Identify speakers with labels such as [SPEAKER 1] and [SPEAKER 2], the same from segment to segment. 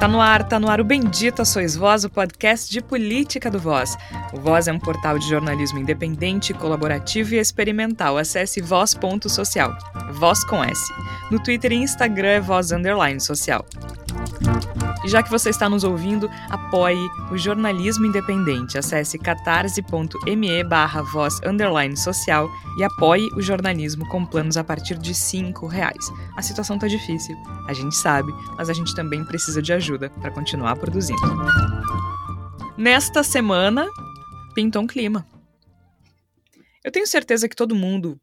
[SPEAKER 1] Tá no ar, tá no ar o Bendita Sois Voz, o podcast de política do Voz. O Voz é um portal de jornalismo independente, colaborativo e experimental. Acesse voz.social. Voz com S. No Twitter e Instagram é voz underline social. E já que você está nos ouvindo, apoie o jornalismo independente. Acesse catarse.me barra voz underline social e apoie o jornalismo com planos a partir de cinco reais. A situação tá difícil, a gente sabe, mas a gente também precisa de ajuda para continuar produzindo. Nesta semana, pintou um clima. Eu tenho certeza que todo mundo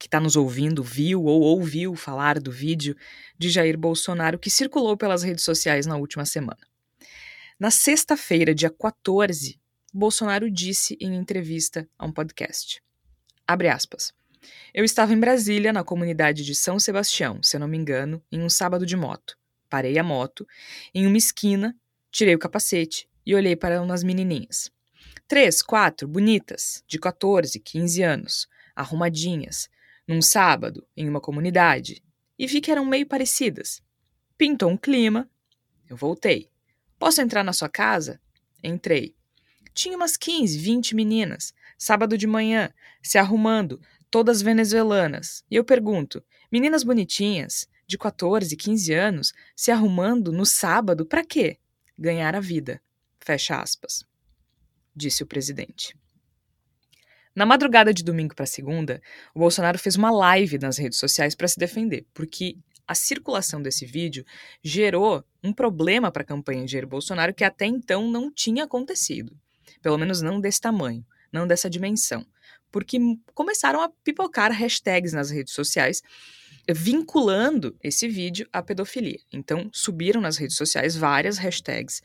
[SPEAKER 1] que está nos ouvindo viu ou ouviu falar do vídeo de Jair Bolsonaro que circulou pelas redes sociais na última semana. Na sexta-feira, dia 14, Bolsonaro disse em entrevista a um podcast. Abre aspas. Eu estava em Brasília, na comunidade de São Sebastião, se eu não me engano, em um sábado de moto. Parei a moto, em uma esquina, tirei o capacete e olhei para umas menininhas. Três, quatro, bonitas, de 14, 15 anos, arrumadinhas, num sábado, em uma comunidade, e vi que eram meio parecidas. Pintou um clima. Eu voltei. Posso entrar na sua casa? Entrei. Tinha umas 15, 20 meninas, sábado de manhã, se arrumando, todas venezuelanas. E eu pergunto: meninas bonitinhas, de 14, 15 anos, se arrumando no sábado para quê? Ganhar a vida. Fecha aspas. Disse o presidente. Na madrugada de domingo para segunda, o Bolsonaro fez uma live nas redes sociais para se defender, porque a circulação desse vídeo gerou um problema para a campanha de Jair Bolsonaro que até então não tinha acontecido. Pelo menos não desse tamanho, não dessa dimensão. Porque começaram a pipocar hashtags nas redes sociais vinculando esse vídeo à pedofilia. Então, subiram nas redes sociais várias hashtags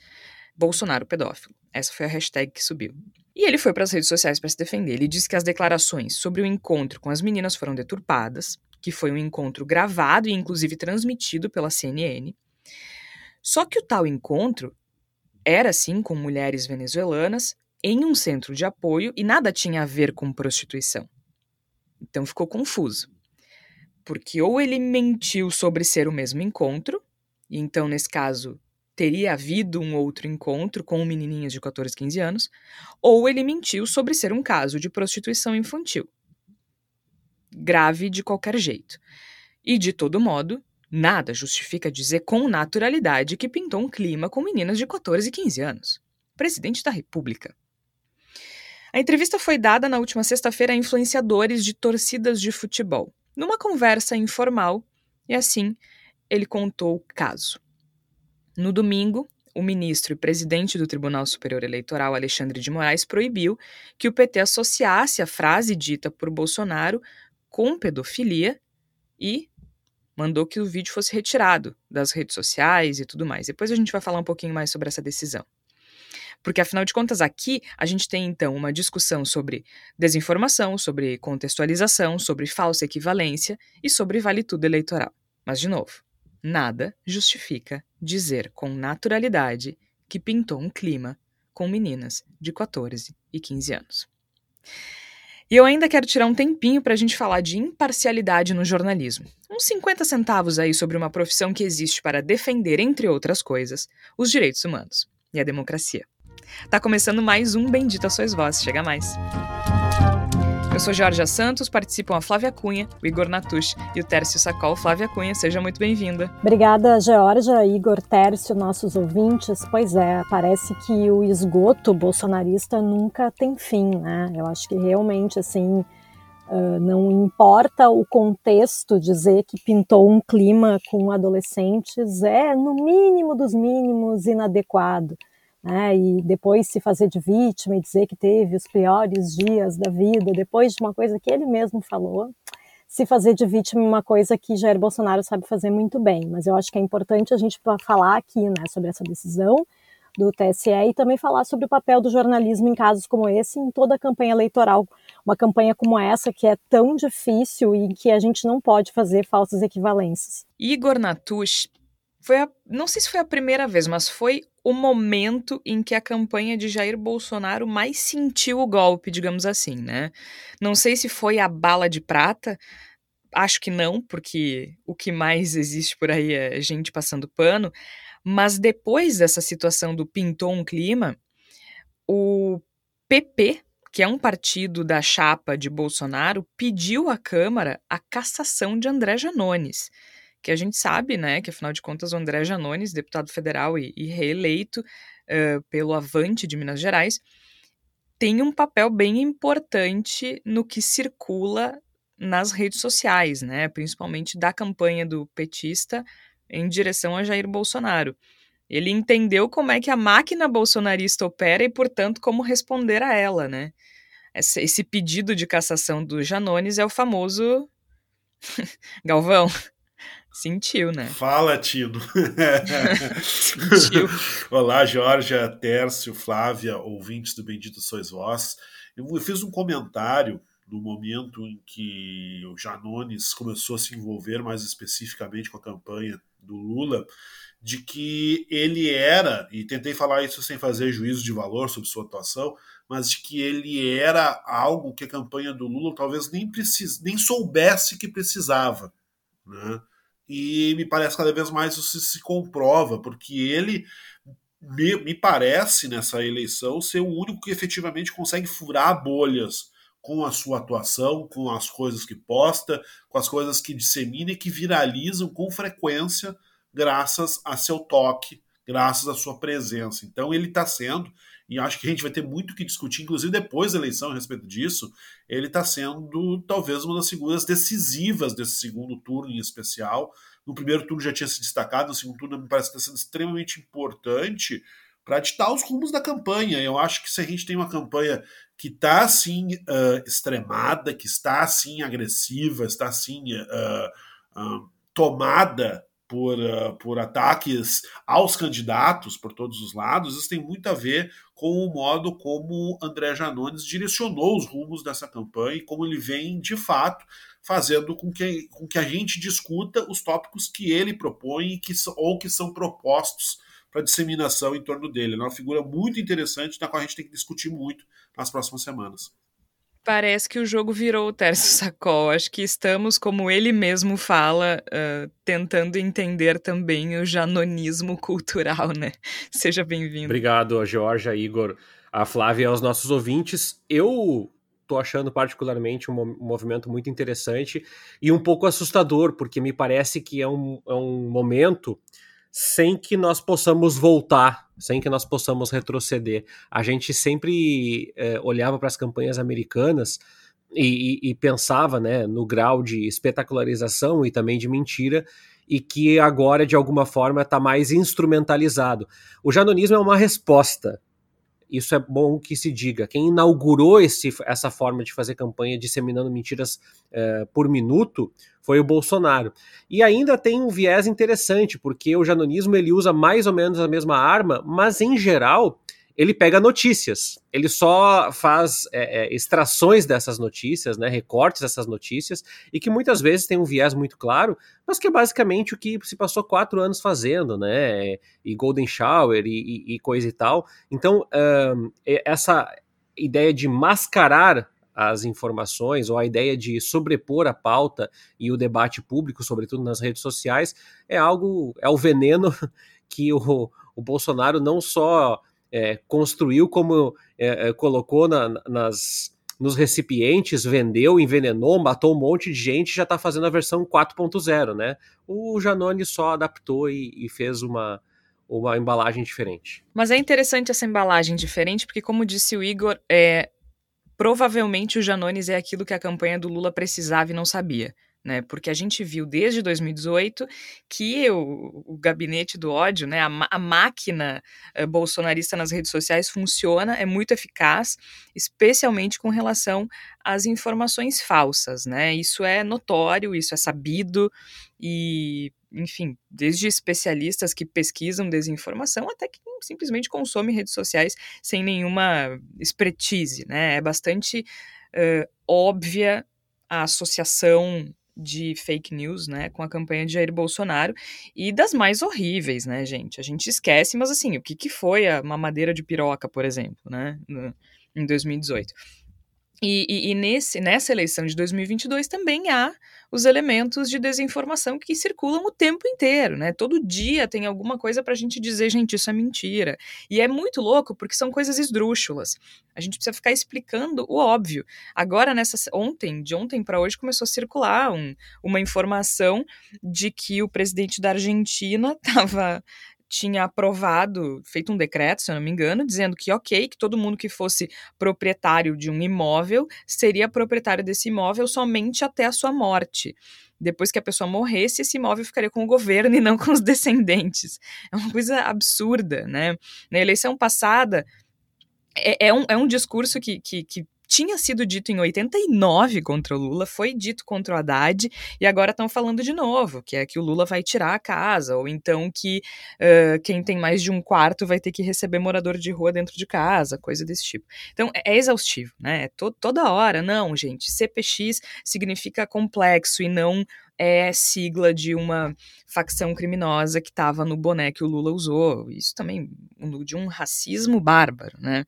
[SPEAKER 1] Bolsonaro pedófilo. Essa foi a hashtag que subiu. E ele foi para as redes sociais para se defender. Ele disse que as declarações sobre o encontro com as meninas foram deturpadas, que foi um encontro gravado e inclusive transmitido pela CNN. Só que o tal encontro era sim com mulheres venezuelanas em um centro de apoio e nada tinha a ver com prostituição. Então ficou confuso. Porque ou ele mentiu sobre ser o mesmo encontro, e então nesse caso teria havido um outro encontro com menininhas de 14, 15 anos, ou ele mentiu sobre ser um caso de prostituição infantil. Grave de qualquer jeito. E, de todo modo, nada justifica dizer com naturalidade que pintou um clima com meninas de 14 e 15 anos. Presidente da República. A entrevista foi dada na última sexta-feira a influenciadores de torcidas de futebol, numa conversa informal, e assim ele contou o caso. No domingo, o ministro e presidente do Tribunal Superior Eleitoral, Alexandre de Moraes, proibiu que o PT associasse a frase dita por Bolsonaro com pedofilia e mandou que o vídeo fosse retirado das redes sociais e tudo mais. Depois a gente vai falar um pouquinho mais sobre essa decisão. Porque, afinal de contas, aqui a gente tem então uma discussão sobre desinformação, sobre contextualização, sobre falsa equivalência e sobre vale tudo eleitoral. Mas, de novo, Nada justifica dizer com naturalidade que pintou um clima com meninas de 14 e 15 anos. E eu ainda quero tirar um tempinho para a gente falar de imparcialidade no jornalismo. Uns 50 centavos aí sobre uma profissão que existe para defender, entre outras coisas, os direitos humanos e a democracia. Tá começando mais um Bendita Sois Vós, chega mais. Eu sou Georgia Santos, participam a Flávia Cunha, o Igor Natush e o Tércio Sacol. Flávia Cunha, seja muito bem-vinda.
[SPEAKER 2] Obrigada, Georgia, Igor, Tércio, nossos ouvintes. Pois é, parece que o esgoto bolsonarista nunca tem fim, né? Eu acho que realmente, assim, não importa o contexto, dizer que pintou um clima com adolescentes é, no mínimo dos mínimos, inadequado né, e depois se fazer de vítima e dizer que teve os piores dias da vida, depois de uma coisa que ele mesmo falou, se fazer de vítima é uma coisa que Jair Bolsonaro sabe fazer muito bem, mas eu acho que é importante a gente falar aqui né, sobre essa decisão do TSE e também falar sobre o papel do jornalismo em casos como esse, em toda a campanha eleitoral, uma campanha como essa que é tão difícil e que a gente não pode fazer falsas equivalências.
[SPEAKER 1] Igor Natush foi a, não sei se foi a primeira vez, mas foi o momento em que a campanha de Jair Bolsonaro mais sentiu o golpe, digamos assim, né? Não sei se foi a bala de prata, acho que não, porque o que mais existe por aí é gente passando pano. Mas depois dessa situação do pintou um clima, o PP, que é um partido da chapa de Bolsonaro, pediu à Câmara a cassação de André Janones, que a gente sabe, né, que afinal de contas o André Janones, deputado federal e, e reeleito uh, pelo Avante de Minas Gerais, tem um papel bem importante no que circula nas redes sociais, né, principalmente da campanha do petista em direção a Jair Bolsonaro. Ele entendeu como é que a máquina bolsonarista opera e, portanto, como responder a ela, né? Esse, esse pedido de cassação do Janones é o famoso Galvão. Sentiu, né?
[SPEAKER 3] Fala, Tino. Sentiu. Olá, Georgia, Tércio, Flávia, ouvintes do Bendito Sois Vós. Eu fiz um comentário no momento em que o Janones começou a se envolver mais especificamente com a campanha do Lula, de que ele era, e tentei falar isso sem fazer juízo de valor sobre sua atuação, mas de que ele era algo que a campanha do Lula talvez nem, precis, nem soubesse que precisava. Né? E me parece cada vez mais isso se comprova, porque ele me, me parece nessa eleição ser o único que efetivamente consegue furar bolhas com a sua atuação, com as coisas que posta, com as coisas que dissemina e que viralizam com frequência graças a seu toque, graças à sua presença. Então ele está sendo, e acho que a gente vai ter muito que discutir, inclusive depois da eleição a respeito disso, ele está sendo talvez uma das figuras decisivas desse segundo turno em especial. No primeiro turno já tinha se destacado, no segundo turno me parece que está sendo extremamente importante para ditar os rumos da campanha. Eu acho que se a gente tem uma campanha que está assim uh, extremada, que está assim agressiva, está assim uh, uh, tomada por, por ataques aos candidatos por todos os lados, isso tem muito a ver com o modo como André Janones direcionou os rumos dessa campanha e como ele vem, de fato, fazendo com que, com que a gente discuta os tópicos que ele propõe que, ou que são propostos para disseminação em torno dele. É uma figura muito interessante, na qual a gente tem que discutir muito nas próximas semanas.
[SPEAKER 1] Parece que o jogo virou o Tércio Sacol. Acho que estamos, como ele mesmo fala, uh, tentando entender também o janonismo cultural, né? Seja bem-vindo.
[SPEAKER 4] Obrigado, Georgia, Igor, a Flávia e aos nossos ouvintes. Eu tô achando particularmente um movimento muito interessante e um pouco assustador, porque me parece que é um, é um momento sem que nós possamos voltar, sem que nós possamos retroceder. A gente sempre é, olhava para as campanhas americanas e, e, e, pensava né, no grau de espetacularização e também de mentira, e que agora, de alguma forma, está mais instrumentalizado. O janonismo é uma resposta isso é bom que se diga. Quem inaugurou esse, essa forma de fazer campanha disseminando mentiras uh, por minuto foi o Bolsonaro. E ainda tem um viés interessante, porque o janonismo ele usa mais ou menos a mesma arma, mas em geral ele pega notícias. Ele só faz é, é, extrações dessas notícias, né, recortes dessas notícias, e que muitas vezes tem um viés muito claro, mas que é basicamente o que se passou quatro anos fazendo, né? E Golden Shower e, e, e coisa e tal. Então, um, essa ideia de mascarar as informações ou a ideia de sobrepor a pauta e o debate público, sobretudo nas redes sociais, é algo, é o veneno que o, o Bolsonaro não só é, construiu como é, é, colocou na, nas, nos recipientes, vendeu, envenenou, matou um monte de gente já está fazendo a versão 4.0, né? O Janone só adaptou e, e fez uma, uma embalagem diferente.
[SPEAKER 1] Mas é interessante essa embalagem diferente, porque, como disse o Igor, é, provavelmente o Janones é aquilo que a campanha do Lula precisava e não sabia né? Porque a gente viu desde 2018 que o, o gabinete do ódio, né? A, a máquina uh, bolsonarista nas redes sociais funciona, é muito eficaz, especialmente com relação às informações falsas, né? Isso é notório, isso é sabido e enfim, desde especialistas que pesquisam desinformação até que simplesmente consomem redes sociais sem nenhuma expertise, né? É bastante uh, óbvia a associação de fake news, né, com a campanha de Jair Bolsonaro e das mais horríveis, né, gente? A gente esquece, mas assim, o que, que foi a mamadeira de piroca, por exemplo, né, no, em 2018. E, e, e, nesse, nessa eleição de 2022 também há os elementos de desinformação que circulam o tempo inteiro, né? Todo dia tem alguma coisa para a gente dizer, gente, isso é mentira. E é muito louco porque são coisas esdrúxulas. A gente precisa ficar explicando o óbvio. Agora, nessa ontem, de ontem para hoje, começou a circular um, uma informação de que o presidente da Argentina estava tinha aprovado, feito um decreto, se eu não me engano, dizendo que ok, que todo mundo que fosse proprietário de um imóvel seria proprietário desse imóvel somente até a sua morte. Depois que a pessoa morresse, esse imóvel ficaria com o governo e não com os descendentes. É uma coisa absurda, né? Na eleição passada, é, é, um, é um discurso que, que, que tinha sido dito em 89 contra o Lula, foi dito contra o Haddad, e agora estão falando de novo, que é que o Lula vai tirar a casa, ou então que uh, quem tem mais de um quarto vai ter que receber morador de rua dentro de casa, coisa desse tipo. Então, é, é exaustivo, né? É to toda hora, não, gente, CPX significa complexo e não é sigla de uma facção criminosa que estava no boné que o Lula usou. Isso também de um racismo bárbaro, né?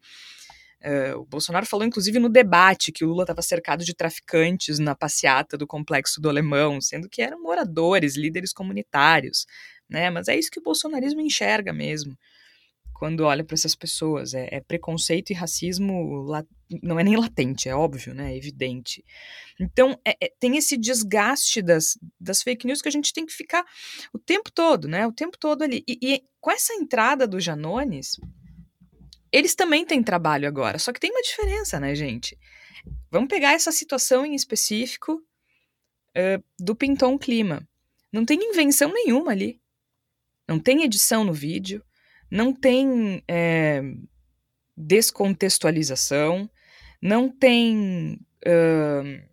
[SPEAKER 1] Uh, o Bolsonaro falou, inclusive, no debate que o Lula estava cercado de traficantes na passeata do complexo do Alemão, sendo que eram moradores, líderes comunitários, né? Mas é isso que o bolsonarismo enxerga mesmo quando olha para essas pessoas. É, é, preconceito e racismo, não é nem latente, é óbvio, né? É evidente. Então, é, é, tem esse desgaste das, das fake news que a gente tem que ficar o tempo todo, né? O tempo todo ali. E, e com essa entrada do Janones eles também têm trabalho agora, só que tem uma diferença, né, gente? Vamos pegar essa situação em específico uh, do Pinton Clima. Não tem invenção nenhuma ali. Não tem edição no vídeo, não tem é, descontextualização, não tem, uh,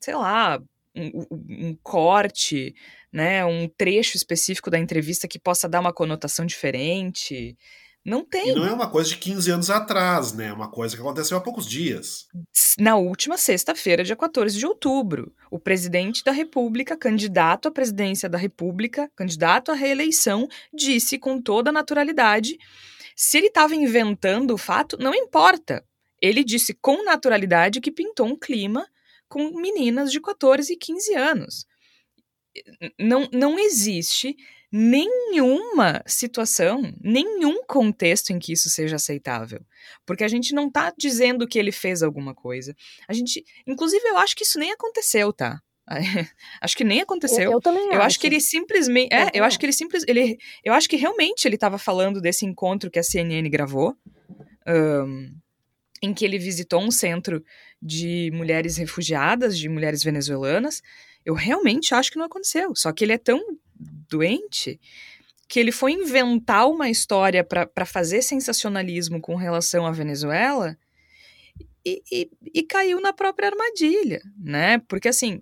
[SPEAKER 1] sei lá, um, um, corte, né, um trecho específico da entrevista que possa dar uma conotação diferente. Não tem.
[SPEAKER 3] E não é uma coisa de 15 anos atrás, né? É uma coisa que aconteceu há poucos dias.
[SPEAKER 1] Na última sexta-feira, dia 14 de outubro, o presidente da República, candidato à presidência da República, candidato à reeleição, disse com toda naturalidade: se ele estava inventando o fato, não importa. Ele disse com naturalidade que pintou um clima com meninas de 14 e 15 anos. Não, não existe nenhuma situação, nenhum contexto em que isso seja aceitável. Porque a gente não tá dizendo que ele fez alguma coisa. A gente, inclusive, eu acho que isso nem aconteceu, tá? acho que nem aconteceu.
[SPEAKER 2] Eu, eu também
[SPEAKER 1] eu
[SPEAKER 2] acho.
[SPEAKER 1] acho que ele simplesmente, é, eu, eu acho que ele simplesmente, ele, eu acho que realmente ele estava falando desse encontro que a CNN gravou, um, em que ele visitou um centro de mulheres refugiadas, de mulheres venezuelanas. Eu realmente acho que não aconteceu. Só que ele é tão doente que ele foi inventar uma história para fazer sensacionalismo com relação à Venezuela e, e, e, caiu na própria armadilha, né? Porque assim,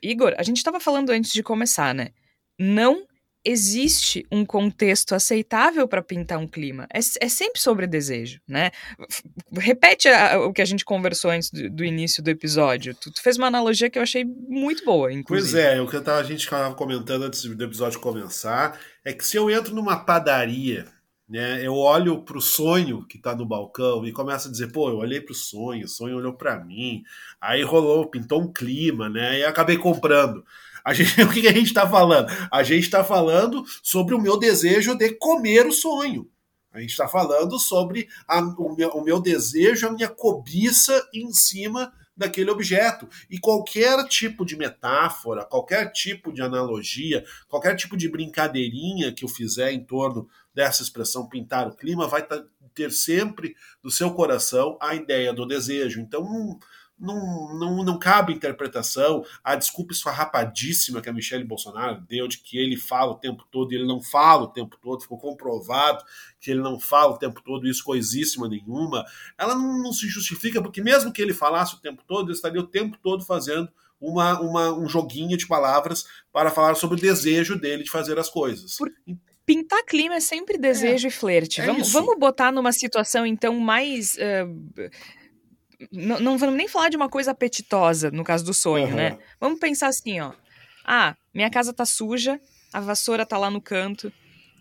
[SPEAKER 1] Igor, a gente estava falando antes de começar, né? Não existe um contexto aceitável para pintar um clima. É, é, sempre sobre desejo, né? Repete a, o que a gente conversou antes do, do início do episódio. Tu, tu, fez uma analogia que eu achei muito boa, inclusive.
[SPEAKER 3] Pois é, o que a gente estava comentando antes do episódio começar é que se eu entro numa padaria, né, eu olho para o sonho que está no balcão e começo a dizer, pô, eu olhei para o sonho, o sonho olhou para mim, aí rolou, pintou um clima, né, e acabei comprando. Gente, o que a gente está falando? A gente está falando sobre o meu desejo de comer o sonho. A gente está falando sobre a, o, meu, o meu desejo, a minha cobiça em cima daquele objeto. E qualquer tipo de metáfora, qualquer tipo de analogia, qualquer tipo de brincadeirinha que eu fizer em torno dessa expressão pintar o clima vai ter sempre no seu coração a ideia do desejo. Então, não, não, não cabe interpretação. A desculpa esfarrapadíssima que a Michelle Bolsonaro deu de que ele fala o tempo todo e ele não fala o tempo todo, ficou comprovado que ele não fala o tempo todo, isso coisíssima nenhuma. Ela não, não se justifica, porque mesmo que ele falasse o tempo todo, ele estaria o tempo todo fazendo uma, uma, um joguinho de palavras para falar sobre o desejo dele de fazer as coisas.
[SPEAKER 1] Por pintar clima é sempre desejo é, e flerte. É vamos, vamos botar numa situação, então, mais. Uh, não, não vamos nem falar de uma coisa apetitosa, no caso do sonho, uhum. né? Vamos pensar assim, ó. Ah, minha casa tá suja, a vassoura tá lá no canto,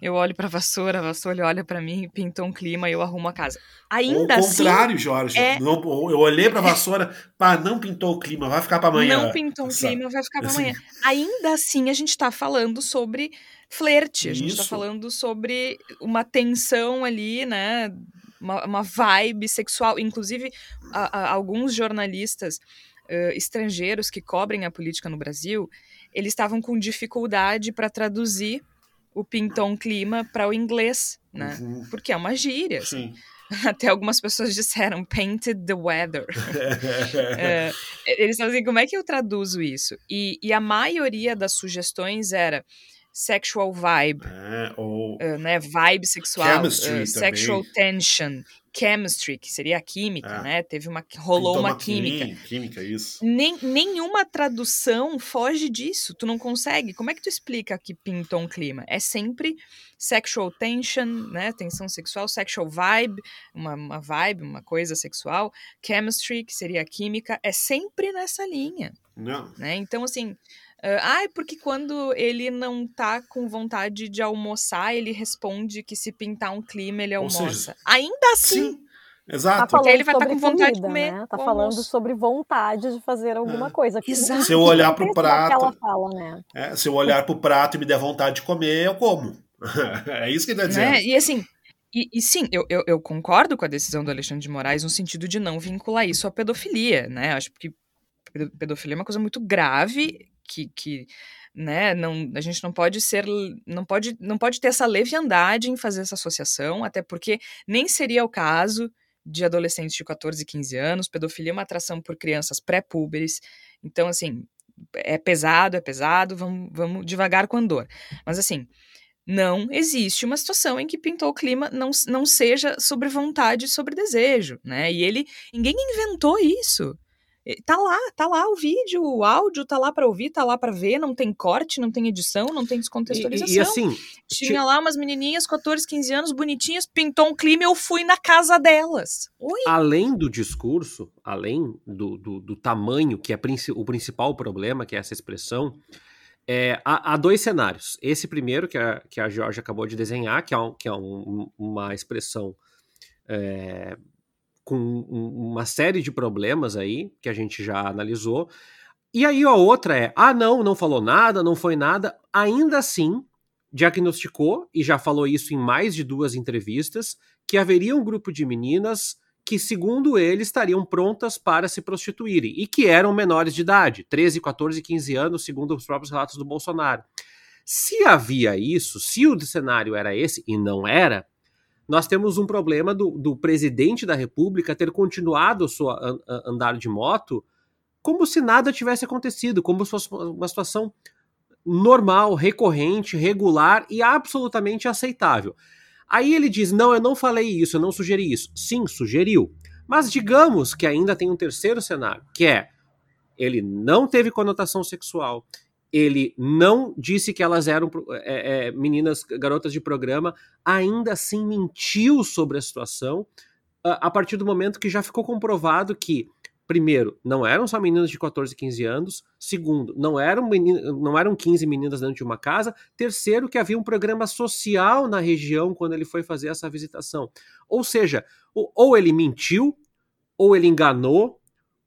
[SPEAKER 1] eu olho pra vassoura, a vassoura olha para mim, pintou um clima e eu arrumo a casa. Ainda
[SPEAKER 3] Ou
[SPEAKER 1] assim.
[SPEAKER 3] contrário, Jorge.
[SPEAKER 1] é-
[SPEAKER 3] Não, eu olhei pra vassoura, pá, não pintou o clima, vai ficar pra amanhã.
[SPEAKER 1] Não pintou
[SPEAKER 3] Sabe?
[SPEAKER 1] clima, vai ficar pra
[SPEAKER 3] Assim,
[SPEAKER 1] amanhã. Ainda assim, a gente tá falando sobre flerte. A gente tá
[SPEAKER 3] Isso.
[SPEAKER 1] falando sobre uma tensão ali, né? Uma, uma vibe sexual. Inclusive, a- a- alguns jornalistas eh, estrangeiros que cobrem a política no Brasil, eles estavam com dificuldade para traduzir o pintou um clima para o inglês, né?
[SPEAKER 3] Uhum.
[SPEAKER 1] Porque é uma gíria. assim.
[SPEAKER 3] Sim.
[SPEAKER 1] Até algumas pessoas disseram painted the weather. É, eles falam assim, como é que eu traduzo isso? E, e a maioria das sugestões era sexual vibe,
[SPEAKER 3] É, ou
[SPEAKER 1] uh, né, vibe sexual,
[SPEAKER 3] Chemistry
[SPEAKER 1] uh, sexual tension, chemistry, que seria a química,
[SPEAKER 3] É.
[SPEAKER 1] né? Teve uma rolou
[SPEAKER 3] pintou
[SPEAKER 1] uma química.
[SPEAKER 3] quim- Química, isso.
[SPEAKER 1] Nem, nenhuma tradução foge disso. Tu não consegue. Como é que tu explica que pintou um clima? É sempre sexual tension, né? Tensão sexual, sexual vibe, uma, uma vibe, uma coisa sexual, chemistry, que seria a química, é sempre nessa linha,
[SPEAKER 3] Não.
[SPEAKER 1] né? Então, assim. Ah, é porque quando ele não tá com vontade de almoçar, ele responde que se pintar um clima, ele almoça.
[SPEAKER 3] seja,
[SPEAKER 1] Ainda assim,
[SPEAKER 3] Sim, exato.
[SPEAKER 2] Tá falando
[SPEAKER 1] ele vai tá
[SPEAKER 2] sobre
[SPEAKER 1] com vontade de
[SPEAKER 2] comida,
[SPEAKER 1] comer
[SPEAKER 2] Né? Tá
[SPEAKER 1] o
[SPEAKER 2] falando
[SPEAKER 1] almoço.
[SPEAKER 2] sobre vontade de fazer alguma
[SPEAKER 3] É.
[SPEAKER 2] coisa.
[SPEAKER 1] Exato.
[SPEAKER 3] Se eu olhar pro
[SPEAKER 2] daquela
[SPEAKER 3] prato-
[SPEAKER 2] fala, né?
[SPEAKER 3] É, se eu olhar pro prato e me der vontade de comer, eu como. é isso que ele tá dizendo.
[SPEAKER 1] Né? E assim, e, e sim, eu, eu, eu concordo com a decisão do Alexandre de Moraes no sentido de não vincular isso à pedofilia, né? Acho que pedo- pedofilia é uma coisa muito grave que, que né, não, a gente não pode ser, não pode, não pode ter essa leviandade em fazer essa associação, até porque nem seria o caso de adolescentes de 14 e 15 anos, pedofilia é uma atração por crianças pré-púberes, então assim, é pesado, é pesado, vamos, vamos devagar com a dor. Mas assim, não existe uma situação em que pintou o clima não, não seja sobre vontade e sobre desejo, né? E ele, ninguém inventou isso. Tá lá, tá lá o vídeo, o áudio, tá lá pra ouvir, tá lá pra ver, não tem corte, não tem edição, não tem descontextualização.
[SPEAKER 4] e- e assim,
[SPEAKER 1] Tinha lá umas menininhas, 14, 15 anos, bonitinhas, pintou um clima e eu fui na casa delas. Oi?
[SPEAKER 4] além do discurso, além do, do, do tamanho, que é o principal problema, que é essa expressão, é, há, há dois cenários. Esse primeiro, que a, que a Georgia acabou de desenhar, que é, um- que é um- uma expressão é, com um- uma série de problemas aí, que a gente já analisou. E aí a outra é, ah não, não falou nada, não foi nada, ainda assim diagnosticou, e já falou isso em mais de duas entrevistas, que haveria um grupo de meninas que, segundo ele, estariam prontas para se prostituírem e que eram menores de idade, 13, 14, 15 anos, segundo os próprios relatos do Bolsonaro. Se havia isso, se o cenário era esse, e não era, nós temos um problema do, do presidente da República ter continuado o seu an- an- andar de moto como se nada tivesse acontecido, como se fosse uma situação normal, recorrente, regular e absolutamente aceitável. Aí ele diz: não, eu não falei isso, eu não sugeri isso. Sim, sugeriu. Mas digamos que ainda tem um terceiro cenário, que é ele não teve conotação sexual, ele não disse que elas eram é, é, meninas, garotas de programa, ainda assim mentiu sobre a situação, a, partir do momento que já ficou comprovado que primeiro, não eram só meninas de 14, 15 anos. Segundo, não eram, não eram 15 meninas dentro de uma casa. Terceiro, que havia um programa social na região quando ele foi fazer essa visitação. Ou seja, ou ele mentiu, ou ele enganou,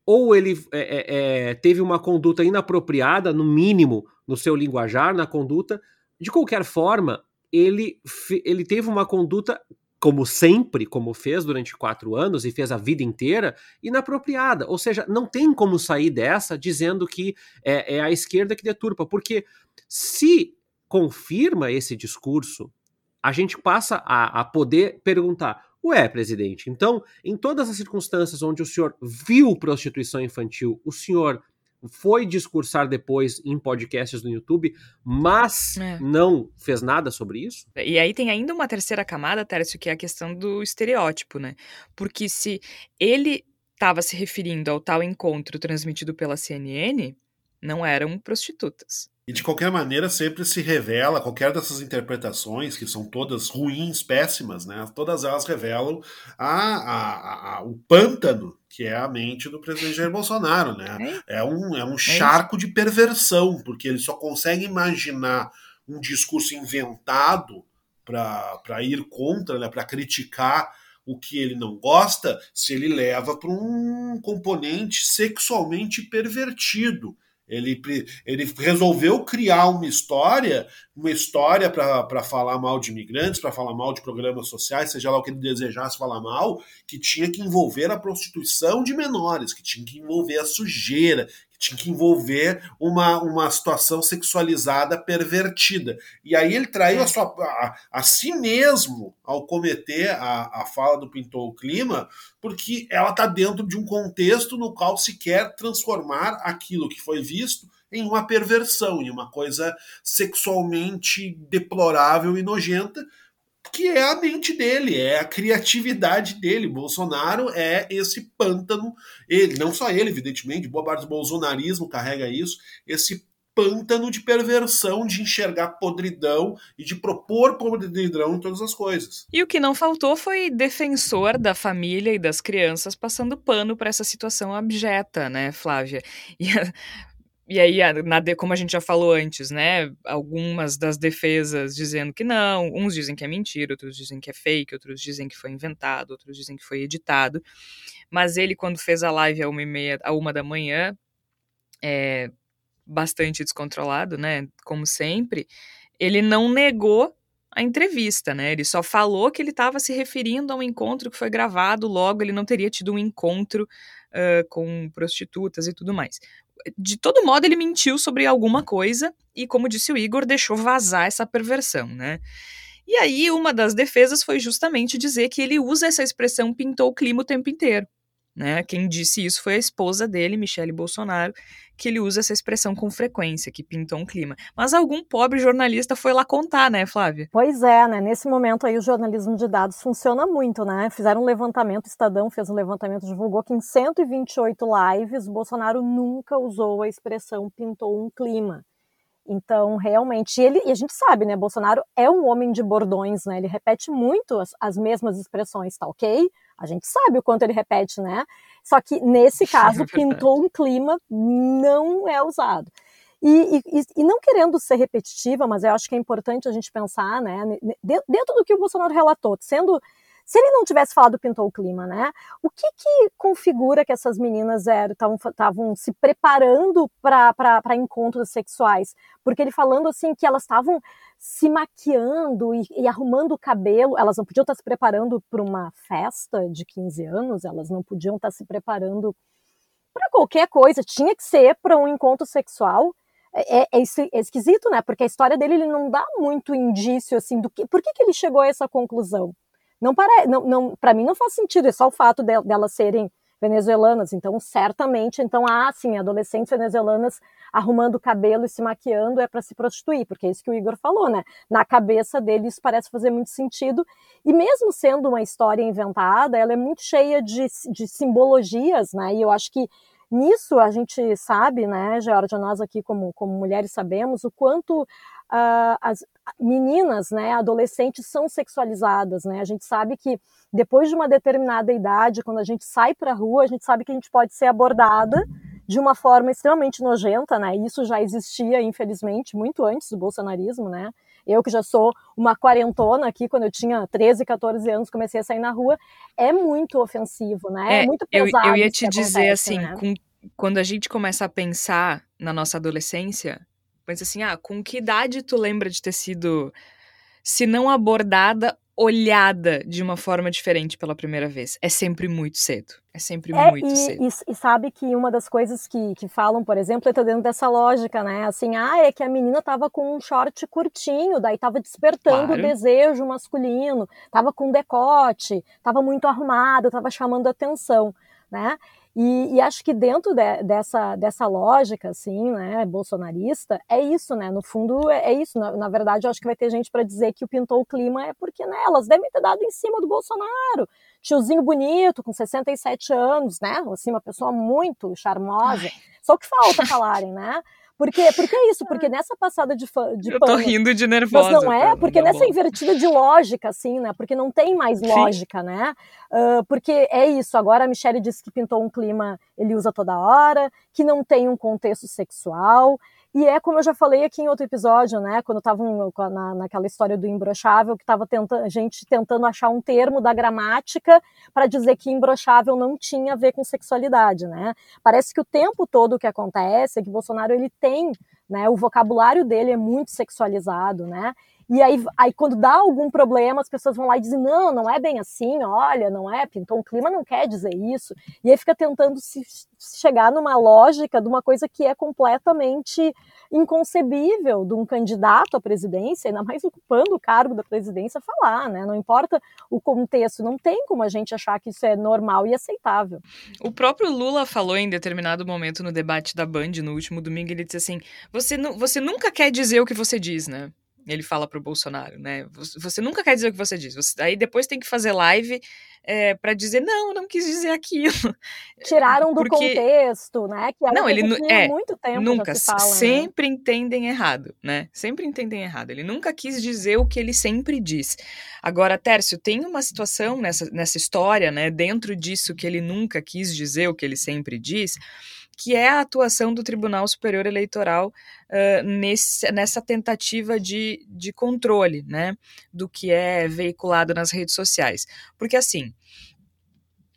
[SPEAKER 4] ou ele é, é, teve uma conduta inapropriada, no mínimo, no seu linguajar, na conduta. De qualquer forma, ele, ele teve uma conduta como sempre, como fez durante quatro anos e fez a vida inteira, inapropriada. Ou seja, não tem como sair dessa dizendo que é, é a esquerda que deturpa, porque se confirma esse discurso, a gente passa a, a poder perguntar: ué, presidente, então, em todas as circunstâncias onde o senhor viu prostituição infantil, o senhor foi discursar depois em podcasts no YouTube, mas é. não fez nada sobre isso?
[SPEAKER 1] E aí tem ainda uma terceira camada, Tércio, que é a questão do estereótipo, né? Porque se ele estava se referindo ao tal encontro transmitido pela CNN, não eram prostitutas.
[SPEAKER 3] E de qualquer maneira sempre se revela, qualquer dessas interpretações, que são todas ruins, péssimas, né? Todas elas revelam a, a, a, o pântano que é a mente do presidente Jair Bolsonaro, né? É, é um, é um charco de perversão, porque ele só consegue imaginar um discurso inventado para ir contra, né, para criticar o que ele não gosta, se ele leva para um componente sexualmente pervertido. Ele, ele resolveu criar uma história, uma história para falar mal de imigrantes, para falar mal de programas sociais, seja lá o que ele desejasse falar mal, que tinha que envolver a prostituição de menores, que tinha que envolver a sujeira, tinha que envolver uma, uma situação sexualizada pervertida. E aí ele traiu a, sua, a, a si mesmo ao cometer a, a fala do Pintou o Clima, porque ela está dentro de um contexto no qual se quer transformar aquilo que foi visto em uma perversão, em uma coisa sexualmente deplorável e nojenta, que é a mente dele, é a criatividade dele. Bolsonaro é esse pântano, ele, não só ele, evidentemente, boa parte do bolsonarismo carrega isso, esse pântano de perversão, de enxergar podridão e de propor podridão em todas as coisas.
[SPEAKER 1] E o que não faltou foi defensor da família e das crianças passando pano para essa situação abjeta, né, Flávia? E e aí, na, como a gente já falou antes, né? Algumas das defesas dizendo que não, uns dizem que é mentira, outros dizem que é fake, outros dizem que foi inventado, outros dizem que foi editado. Mas ele, quando fez a live a uma, e meia, a uma da manhã, é, bastante descontrolado, né? Como sempre, ele não negou a entrevista, né? Ele só falou que ele estava se referindo a um encontro que foi gravado, logo ele não teria tido um encontro uh, com prostitutas e tudo mais de todo modo, ele mentiu sobre alguma coisa e, como disse o Igor, deixou vazar essa perversão, né? E aí, uma das defesas foi justamente dizer que ele usa essa expressão pintou o clima o tempo inteiro. Né? Quem disse isso foi a esposa dele, Michele Bolsonaro, que ele usa essa expressão com frequência, que pintou um clima. Mas algum pobre jornalista foi lá contar, né, Flávia?
[SPEAKER 2] Pois é, né? Nesse momento aí o jornalismo de dados funciona muito, né? Fizeram um levantamento, o Estadão fez um levantamento, divulgou que em 128 lives Bolsonaro nunca usou a expressão pintou um clima. Então, realmente, ele, e a gente sabe, né, Bolsonaro é um homem de bordões, né, ele repete muito as, as mesmas expressões, tá ok? A gente sabe o quanto ele repete, né? Só que nesse caso, pintou um clima, não é usado. E, e, e, não querendo ser repetitiva, mas eu acho que é importante a gente pensar, né, dentro do que o Bolsonaro relatou, sendo se ele não tivesse falado pintou o clima, né? O que que configura que essas meninas estavam se preparando para encontros sexuais? Porque ele falando assim que elas estavam se maquiando e, e, arrumando o cabelo, elas não podiam estar se preparando para uma festa de 15 anos, elas não podiam estar se preparando para qualquer coisa, tinha que ser para um encontro sexual. É, é, é, esquisito, né? Porque a história dele ele não dá muito indício assim do que, por que, que ele chegou a essa conclusão não para, não, não, para mim não faz sentido, é só o fato de, delas serem venezuelanas, então certamente, então, ah, sim, adolescentes venezuelanas arrumando cabelo e se maquiando é para se prostituir, porque é isso que o Igor falou, né? Na cabeça dele isso parece fazer muito sentido, e mesmo sendo uma história inventada, ela é muito cheia de, de simbologias, né? E eu acho que nisso a gente sabe, né, Georgia, nós aqui como, como mulheres sabemos o quanto uh, as meninas, né, adolescentes são sexualizadas, né? A gente sabe que depois de uma determinada idade, quando a gente sai para a rua, a gente sabe que a gente pode ser abordada de uma forma extremamente nojenta, né? Isso já existia, infelizmente, muito antes do bolsonarismo, né? Eu que já sou uma quarentona aqui, quando eu tinha 13, 14 anos, comecei a sair na rua, é muito ofensivo, né?
[SPEAKER 1] É,
[SPEAKER 2] é muito pesado.
[SPEAKER 1] Eu, eu ia te dizer acontece, assim, né? com, quando a gente começa a pensar na nossa adolescência, Pensa assim, ah, com que idade tu lembra de ter sido, se não abordada, olhada de uma forma diferente pela primeira vez? É sempre muito cedo. É sempre é, muito
[SPEAKER 2] e,
[SPEAKER 1] cedo.
[SPEAKER 2] E, e, sabe que uma das coisas que, que falam, por exemplo, é tá dentro dessa lógica, né? Assim, ah, é que a menina tava com um short curtinho, daí tava despertando claro. o desejo masculino, tava com decote, tava muito arrumada, tava chamando atenção, né? E, e, acho que dentro de, dessa, dessa lógica, assim, né, bolsonarista, é isso, né? No fundo, é, é isso. Na, na, verdade, eu acho que vai ter gente para dizer que o pintou o clima é porque, né, elas devem ter dado em cima do Bolsonaro. Tiozinho bonito, com 67 anos, né? Assim, uma pessoa muito charmosa. Só o que falta falarem, né? Porque, porque é isso, porque nessa passada de, de
[SPEAKER 1] Eu tô rindo de nervosa.
[SPEAKER 2] Mas não é? Porque nessa bom. invertida de lógica, assim, né? Porque não tem mais lógica, Sim. né? Uh, porque é isso, agora a Michelle disse que pintou um clima, ele usa toda hora, que não tem um contexto sexual, E é como eu já falei aqui em outro episódio, né? Quando estava na, naquela história do imbrochável, que estava a gente tentando achar um termo da gramática para dizer que imbrochável não tinha a ver com sexualidade, né? Parece que o tempo todo o que acontece é que Bolsonaro ele tem, né? O vocabulário dele é muito sexualizado, né? E aí, aí, quando dá algum problema, as pessoas vão lá e dizem: não, não é bem assim, olha, não é, então o clima não quer dizer isso. E aí fica tentando se chegar numa lógica de uma coisa que é completamente inconcebível de um candidato à presidência, ainda mais ocupando o cargo da presidência, falar, né? Não importa o contexto, não tem como a gente achar que isso é normal e aceitável.
[SPEAKER 1] O próprio Lula falou em determinado momento no debate da Band, no último domingo, ele disse assim: você, você nunca quer dizer o que você diz, né? Ele fala pro Bolsonaro, né? Você nunca quer dizer o que você diz. Você, aí depois tem que fazer live é, para dizer, não, não quis dizer aquilo.
[SPEAKER 2] Tiraram do Porque... contexto, né?
[SPEAKER 1] Que não, ele é, muito tempo nunca se fala, né? sempre né? entendem errado, né? Sempre entendem errado. Ele nunca quis dizer o que ele sempre diz. Agora, Tércio, tem uma situação nessa, nessa história, né? Dentro disso que ele nunca quis dizer o que ele sempre diz que é a atuação do Tribunal Superior Eleitoral uh, nesse, nessa tentativa de, de controle né, do que é veiculado nas redes sociais. Porque, assim,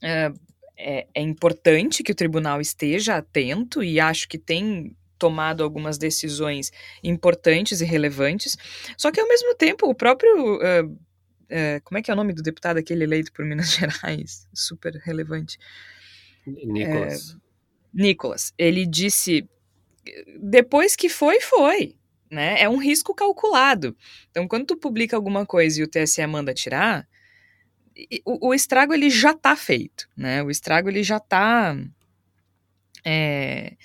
[SPEAKER 1] uh, é, é importante que o tribunal esteja atento e acho que tem tomado algumas decisões importantes e relevantes, só que ao mesmo tempo o próprio uh, uh, como é que é o nome do deputado aquele eleito por Minas Gerais, super relevante,
[SPEAKER 4] Nicolas.
[SPEAKER 1] Nicolas, ele disse: depois que foi, foi. Né? É um risco calculado. Então, quando tu publica alguma coisa e o TSE manda tirar, o, o estrago ele já está feito, né? O estrago ele já está é,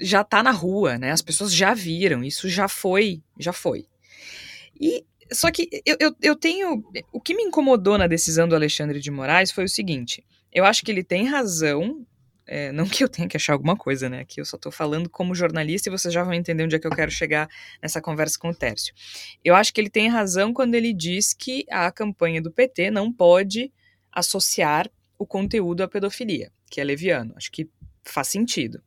[SPEAKER 1] já tá na rua, né? As pessoas já viram, isso já foi, já foi. E só que eu, eu, eu tenho. O que me incomodou na decisão do Alexandre de Moraes foi o seguinte: eu acho que ele tem razão é, não que eu tenha que achar alguma coisa, né? Aqui eu só estou falando como jornalista e vocês já vão entender onde é que eu quero chegar nessa conversa com o Tércio. Eu acho que ele tem razão quando ele diz que a campanha do PT não pode associar o conteúdo à pedofilia, que é leviano. Acho que faz sentido.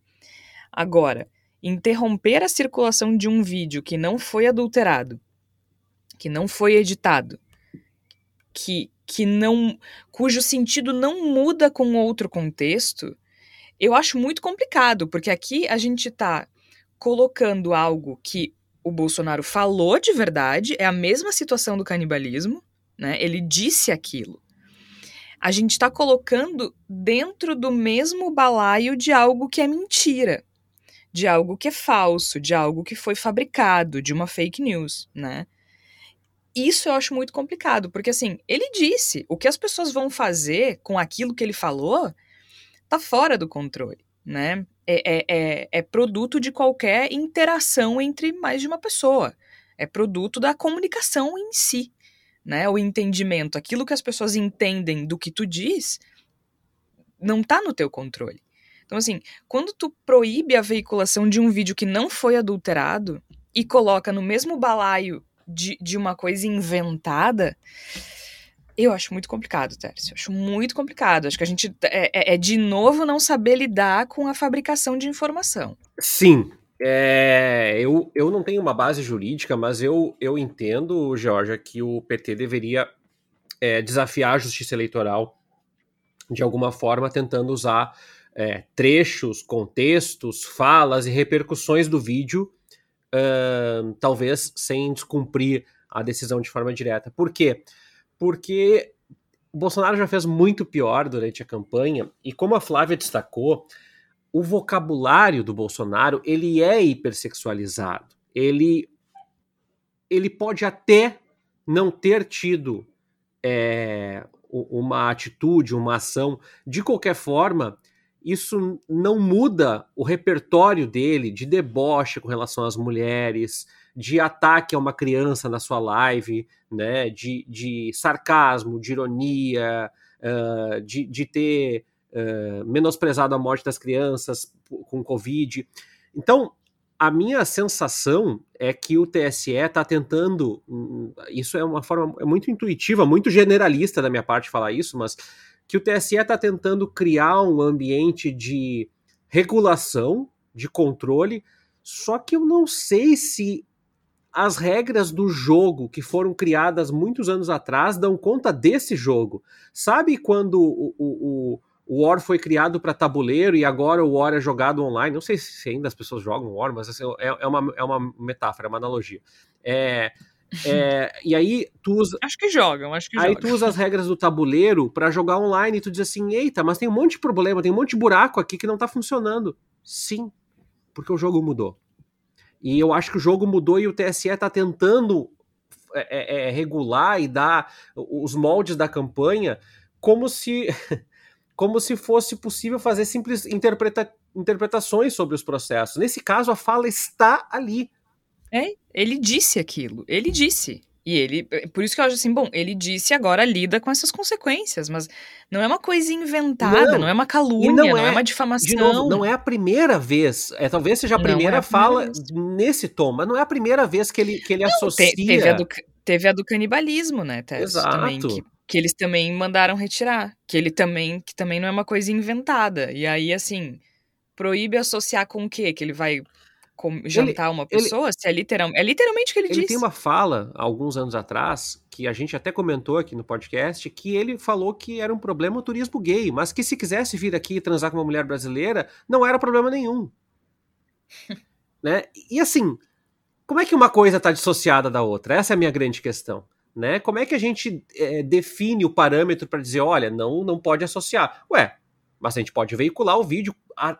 [SPEAKER 1] Agora, interromper a circulação de um vídeo que não foi adulterado, que não foi editado, que, que não cujo sentido não muda com outro contexto, eu acho muito complicado, porque aqui a gente está colocando algo que o Bolsonaro falou de verdade, é a mesma situação do canibalismo, né? Ele disse aquilo. A gente está colocando dentro do mesmo balaio de algo que é mentira, de algo que é falso, de algo que foi fabricado, de uma fake news, né? Isso eu acho muito complicado, porque assim, ele disse, o que as pessoas vão fazer com aquilo que ele falou está fora do controle, né? É, é, é, é produto de qualquer interação entre mais de uma pessoa. É produto da comunicação em si, né? O entendimento, aquilo que as pessoas entendem do que tu diz, não está no teu controle. Então, assim, quando tu proíbe a veiculação de um vídeo que não foi adulterado e coloca no mesmo balaio de, de uma coisa inventada, eu acho muito complicado, Tércio. Acho muito complicado. Acho que a gente é, é, é, de novo não saber lidar com a fabricação de informação.
[SPEAKER 4] Sim. É, eu, eu não tenho uma base jurídica, mas eu, eu entendo, Georgia, que o PT deveria é, desafiar a justiça eleitoral de alguma forma, tentando usar é, trechos, contextos, falas e repercussões do vídeo, uh, talvez sem descumprir a decisão de forma direta. Por quê? Porque porque o Bolsonaro já fez muito pior durante a campanha, e como a Flávia destacou, o vocabulário do Bolsonaro ele é hipersexualizado. Ele, ele pode até não ter tido é, uma atitude, uma ação. De qualquer forma, isso não muda o repertório dele de deboche com relação às mulheres, de ataque a uma criança na sua live, né, de, de sarcasmo, de ironia, uh, de, de ter uh, menosprezado a morte das crianças com Covid. Então, a minha sensação é que o TSE está tentando. Hum, isso é uma forma é muito intuitiva, muito generalista da minha parte falar isso, mas que o TSE está tentando criar um ambiente de regulação, de controle, Só que eu não sei se as regras do jogo que foram criadas muitos anos atrás dão conta desse jogo. Sabe quando o, o, o War foi criado para tabuleiro e agora o War é jogado online? Não sei se ainda as pessoas jogam War, mas assim, é, é, uma, é uma metáfora, é uma analogia. É, é, e aí tu usa.
[SPEAKER 1] Acho que jogam, acho que
[SPEAKER 4] Aí
[SPEAKER 1] jogam.
[SPEAKER 4] tu usa as regras do tabuleiro para jogar online e tu diz assim: eita, mas tem um monte de problema, tem um monte de buraco aqui que não tá funcionando. Sim, porque o jogo mudou. E eu acho que o jogo mudou e o TSE está tentando é, é, regular e dar os moldes da campanha como se como se fosse possível fazer simples interpreta interpretações sobre os processos. Nesse caso, a fala está ali.
[SPEAKER 1] É, ele disse aquilo, ele disse. E ele, por isso que eu acho assim, bom, ele disse agora lida com essas consequências, mas não é uma coisa inventada, não, não é uma calúnia, não, não é, é, uma difamação.
[SPEAKER 4] De novo, não é a primeira vez, é, talvez seja a primeira é a fala nesse tom, mas não é a primeira vez que ele, que ele associa.
[SPEAKER 1] Te, teve, a do, teve a do canibalismo, né, Tess? Exato. Também, que, que eles também mandaram retirar, que ele também, que também não é uma coisa inventada. E aí, assim, proíbe associar com o quê? Que ele vai jantar ele, uma pessoa? Ele, se é, literal, é literalmente o que ele, ele
[SPEAKER 4] Ele tem uma fala, alguns anos atrás, que a gente até comentou aqui no podcast, que ele falou que era um problema o turismo gay, mas que se quisesse vir aqui e transar com uma mulher brasileira, não era problema nenhum. né? E assim, como é que uma coisa está dissociada da outra? Essa é a minha grande questão. Né? Como é que a gente é, define o parâmetro para dizer, olha, não, não pode associar? Ué, mas a gente pode veicular o vídeo a,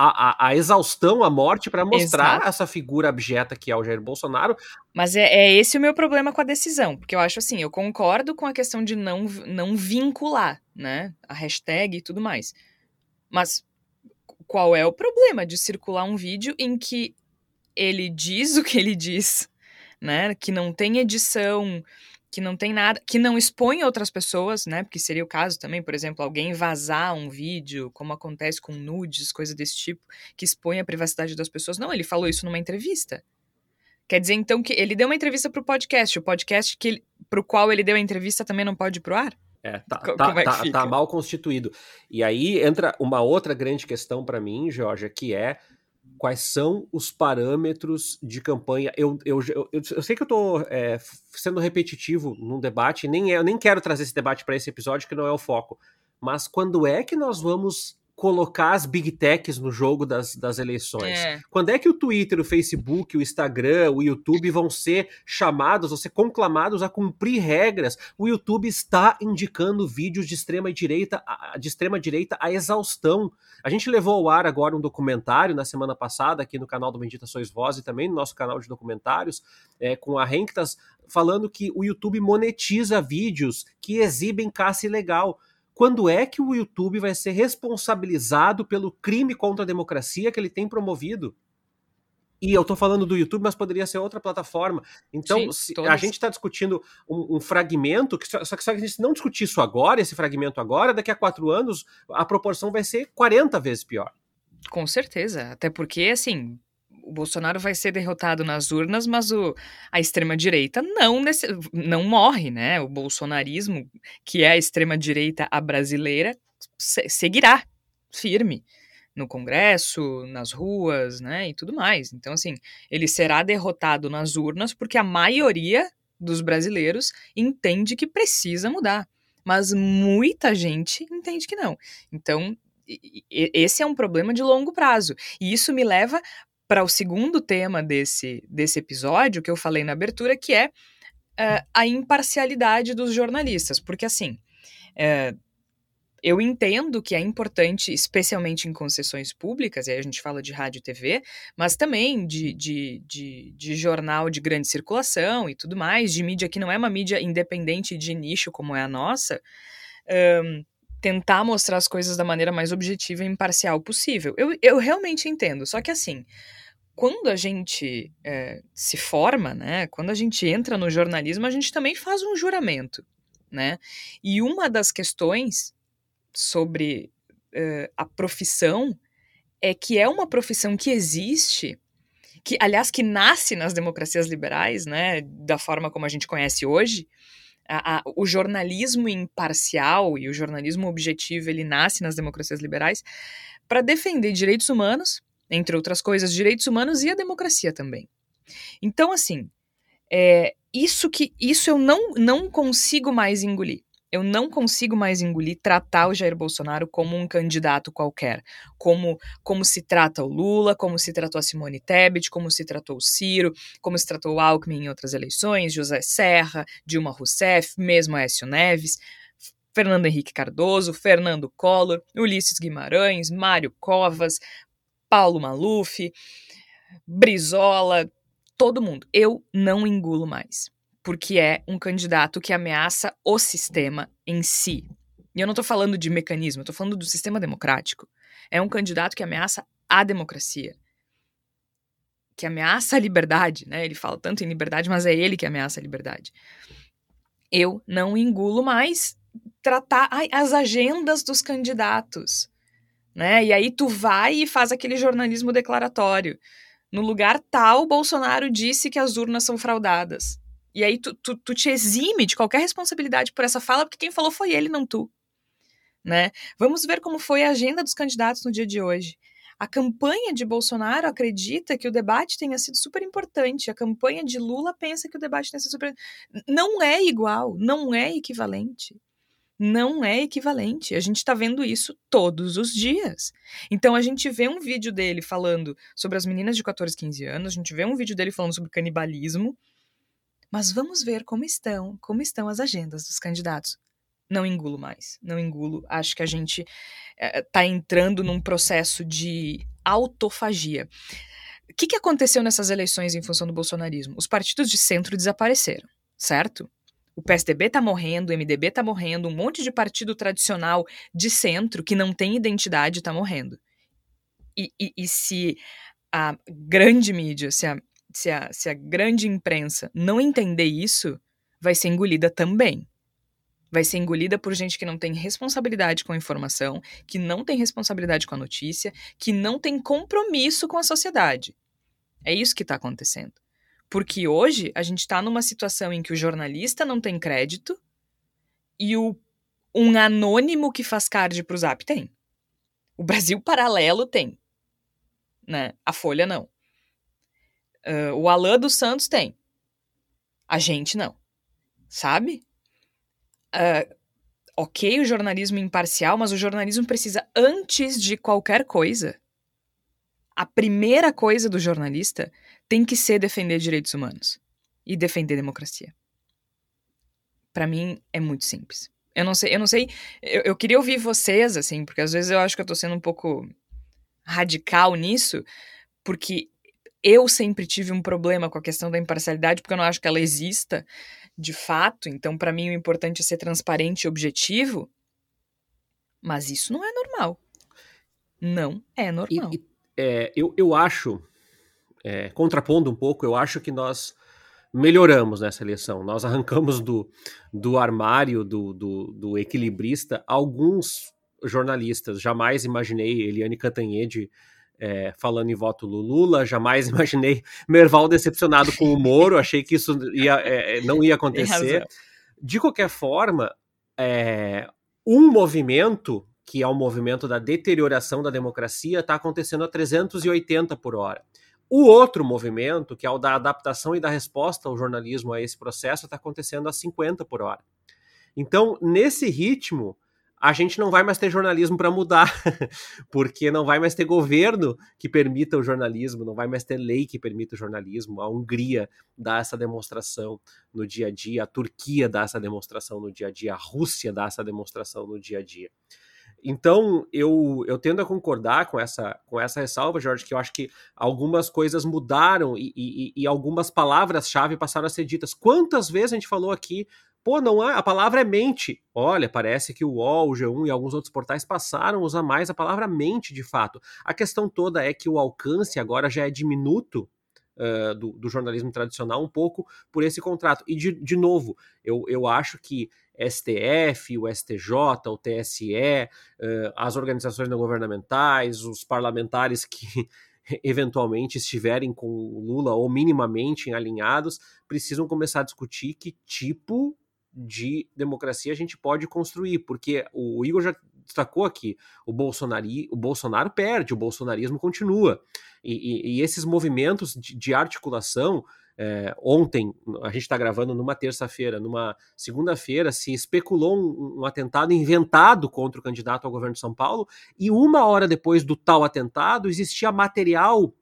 [SPEAKER 4] a, a, a exaustão, a morte, para mostrar Exato. essa figura abjeta que é o Jair Bolsonaro.
[SPEAKER 1] Mas é, é, esse o meu problema com a decisão, porque eu acho assim, eu concordo com a questão de não, não vincular, né, a hashtag e tudo mais. Mas qual é o problema de circular um vídeo em que ele diz o que ele diz, né, que não tem edição, que não tem nada, que não expõe outras pessoas, né? Porque seria o caso também, por exemplo, alguém vazar um vídeo, como acontece com nudes, coisa desse tipo, que expõe a privacidade das pessoas. Não, ele falou isso numa entrevista. Quer dizer, então, que ele deu uma entrevista pro podcast, o podcast que ele, pro qual ele deu a entrevista também não pode ir pro ar?
[SPEAKER 4] É, tá, tá, é tá, tá, mal constituído. E aí entra uma outra grande questão para mim, Georgia, que é quais são os parâmetros de campanha. Eu, eu, eu, eu sei que eu estou é, sendo repetitivo num debate, nem é, eu nem quero trazer esse debate para esse episódio, que não é o foco. Mas quando é que nós vamos colocar as big techs no jogo das, das eleições. É. Quando é que o Twitter, o Facebook, o Instagram, o YouTube vão ser chamados, vão ser conclamados a cumprir regras? O YouTube está indicando vídeos de extrema direita, de extrema direita a exaustão. A gente levou ao ar agora um documentário na semana passada aqui no canal do Bendita Sois Voz e também no nosso canal de documentários é, com a Renktas falando que o YouTube monetiza vídeos que exibem caça ilegal quando é que o YouTube vai ser responsabilizado pelo crime contra a democracia que ele tem promovido? E eu estou falando do YouTube, mas poderia ser outra plataforma. Então, Sim, a gente está discutindo um, um, fragmento, que só, só que se a gente não discutir isso agora, esse fragmento agora, daqui a quatro anos, a proporção vai ser 40 vezes pior.
[SPEAKER 1] Com certeza. Até porque, assim, o Bolsonaro vai ser derrotado nas urnas, mas o, a extrema-direita não, não morre, né? O bolsonarismo, que é a extrema-direita a brasileira, se, seguirá firme no Congresso, nas ruas, né, e tudo mais. Então, assim, ele será derrotado nas urnas porque a maioria dos brasileiros entende que precisa mudar. Mas muita gente entende que não. Então, esse é um problema de longo prazo. E isso me leva para o segundo tema desse, desse episódio, que eu falei na abertura, que é uh, a imparcialidade dos jornalistas. Porque, assim, uh, eu entendo que é importante, especialmente em concessões públicas, e aí a gente fala de rádio e TV, mas também de, de, de, de, jornal de grande circulação e tudo mais, de mídia que não é uma mídia independente de nicho como é a nossa, um, tentar mostrar as coisas da maneira mais objetiva e imparcial possível. Eu, eu realmente entendo, só que assim, quando a gente é, se forma, né, quando a gente entra no jornalismo, a gente também faz um juramento, né? E uma das questões sobre uh, a profissão é que é uma profissão que existe, que aliás que nasce nas democracias liberais, né, da forma como a gente conhece hoje. A, a, o jornalismo imparcial e o jornalismo objetivo ele nasce nas democracias liberais para defender direitos humanos entre outras coisas, direitos humanos e a democracia também. Então, assim, é, isso que isso eu não, não consigo mais engolir. Eu não consigo mais engolir tratar o Jair Bolsonaro como um candidato qualquer, como como se trata o Lula, como se tratou a Simone Tebet, como se tratou o Ciro, como se tratou o Alckmin em outras eleições, José Serra, Dilma Rousseff, mesmo Aécio Neves, Fernando Henrique Cardoso, Fernando Collor, Ulisses Guimarães, Mário Covas, Paulo Maluf, Brizola, todo mundo. Eu não engulo mais porque é um candidato que ameaça o sistema em si. E eu não estou falando de mecanismo, eu estou falando do sistema democrático. É um candidato que ameaça a democracia. Que ameaça a liberdade, né? Ele fala tanto em liberdade, mas é ele que ameaça a liberdade. Eu não engulo mais tratar ai, as agendas dos candidatos, né? E aí tu vai e faz aquele jornalismo declaratório. No lugar tal, Bolsonaro disse que as urnas são fraudadas. E aí tu, tu, tu, te exime de qualquer responsabilidade por essa fala, porque quem falou foi ele, não tu. Né? Vamos ver como foi a agenda dos candidatos no dia de hoje. A campanha de Bolsonaro acredita que o debate tenha sido super importante. A campanha de Lula pensa que o debate tenha sido super. Não é igual, não é equivalente. Não é equivalente. A gente está vendo isso todos os dias. Então a gente vê um vídeo dele falando sobre as meninas de 14, 15 anos, a gente vê um vídeo dele falando sobre canibalismo, mas vamos ver como estão, como estão as agendas dos candidatos. Não engulo mais, não engulo. Acho que a gente está eh, entrando num processo de autofagia. O que, que aconteceu nessas eleições em função do bolsonarismo? Os partidos de centro desapareceram, certo? O PSDB está morrendo, o MDB está morrendo, um monte de partido tradicional de centro que não tem identidade está morrendo. E, e, e, se a grande mídia, se a se a, se a grande imprensa não entender isso, vai ser engolida também. Vai ser engolida por gente que não tem responsabilidade com a informação, que não tem responsabilidade com a notícia, que não tem compromisso com a sociedade. É isso que está acontecendo. Porque hoje a gente está numa situação em que o jornalista não tem crédito e o, um anônimo que faz card para o Zap tem. O Brasil Paralelo tem. Né? A Folha não. Uh, o Alain dos Santos tem. A gente não. Sabe? Uh, ok, o jornalismo imparcial, mas o jornalismo precisa, antes de qualquer coisa, a primeira coisa do jornalista tem que ser defender direitos humanos e defender democracia. Para mim é muito simples. Eu não sei, eu não sei, eu, eu, queria ouvir vocês assim, porque às vezes eu acho que eu tô sendo um pouco radical nisso, porque eu sempre tive um problema com a questão da imparcialidade, porque eu não acho que ela exista de fato. Então, para mim, o importante é ser transparente e objetivo. Mas isso não é normal. Não é normal.
[SPEAKER 4] E, e, é, eu, eu acho, é, contrapondo um pouco, eu acho que nós melhoramos nessa eleição. Nós arrancamos do, do armário do, do, do equilibrista alguns jornalistas. Jamais imaginei Eliane Cantanhede é, falando em voto Lula, jamais imaginei Merval decepcionado com o Moro, achei que isso ia, é, não ia acontecer. De qualquer forma, é, um movimento, que é o movimento da deterioração da democracia, está acontecendo a 380 por hora. O outro movimento, que é o da adaptação e da resposta ao jornalismo a esse processo, está acontecendo a 50 por hora. Então, nesse ritmo, a gente não vai mais ter jornalismo para mudar, porque não vai mais ter governo que permita o jornalismo, não vai mais ter lei que permita o jornalismo. A Hungria dá essa demonstração no dia a dia, a Turquia dá essa demonstração no dia a dia, a Rússia dá essa demonstração no dia a dia. Então, eu, eu tendo a concordar com essa, com essa ressalva, Jorge, que eu acho que algumas coisas mudaram e, e, e algumas palavras-chave passaram a ser ditas. Quantas vezes a gente falou aqui Pô, não é, a palavra é mente. Olha, parece que o UOL, o G1 e alguns outros portais passaram a usar mais a palavra mente de fato. A questão toda é que o alcance agora já é diminuto uh, do, do, jornalismo tradicional um pouco por esse contrato. E, de, de novo, eu, eu acho que STF, o STJ, o TSE, uh, as organizações não governamentais, os parlamentares que eventualmente estiverem com o Lula ou minimamente alinhados, precisam começar a discutir que tipo de democracia a gente pode construir, porque o Igor já destacou aqui, o, Bolsonari, o Bolsonaro perde, o bolsonarismo continua. E, e, e esses movimentos de, de articulação, é, ontem, a gente está gravando numa terça-feira, numa segunda-feira, se especulou um, um, atentado inventado contra o candidato ao governo de São Paulo, e uma hora depois do tal atentado, existia material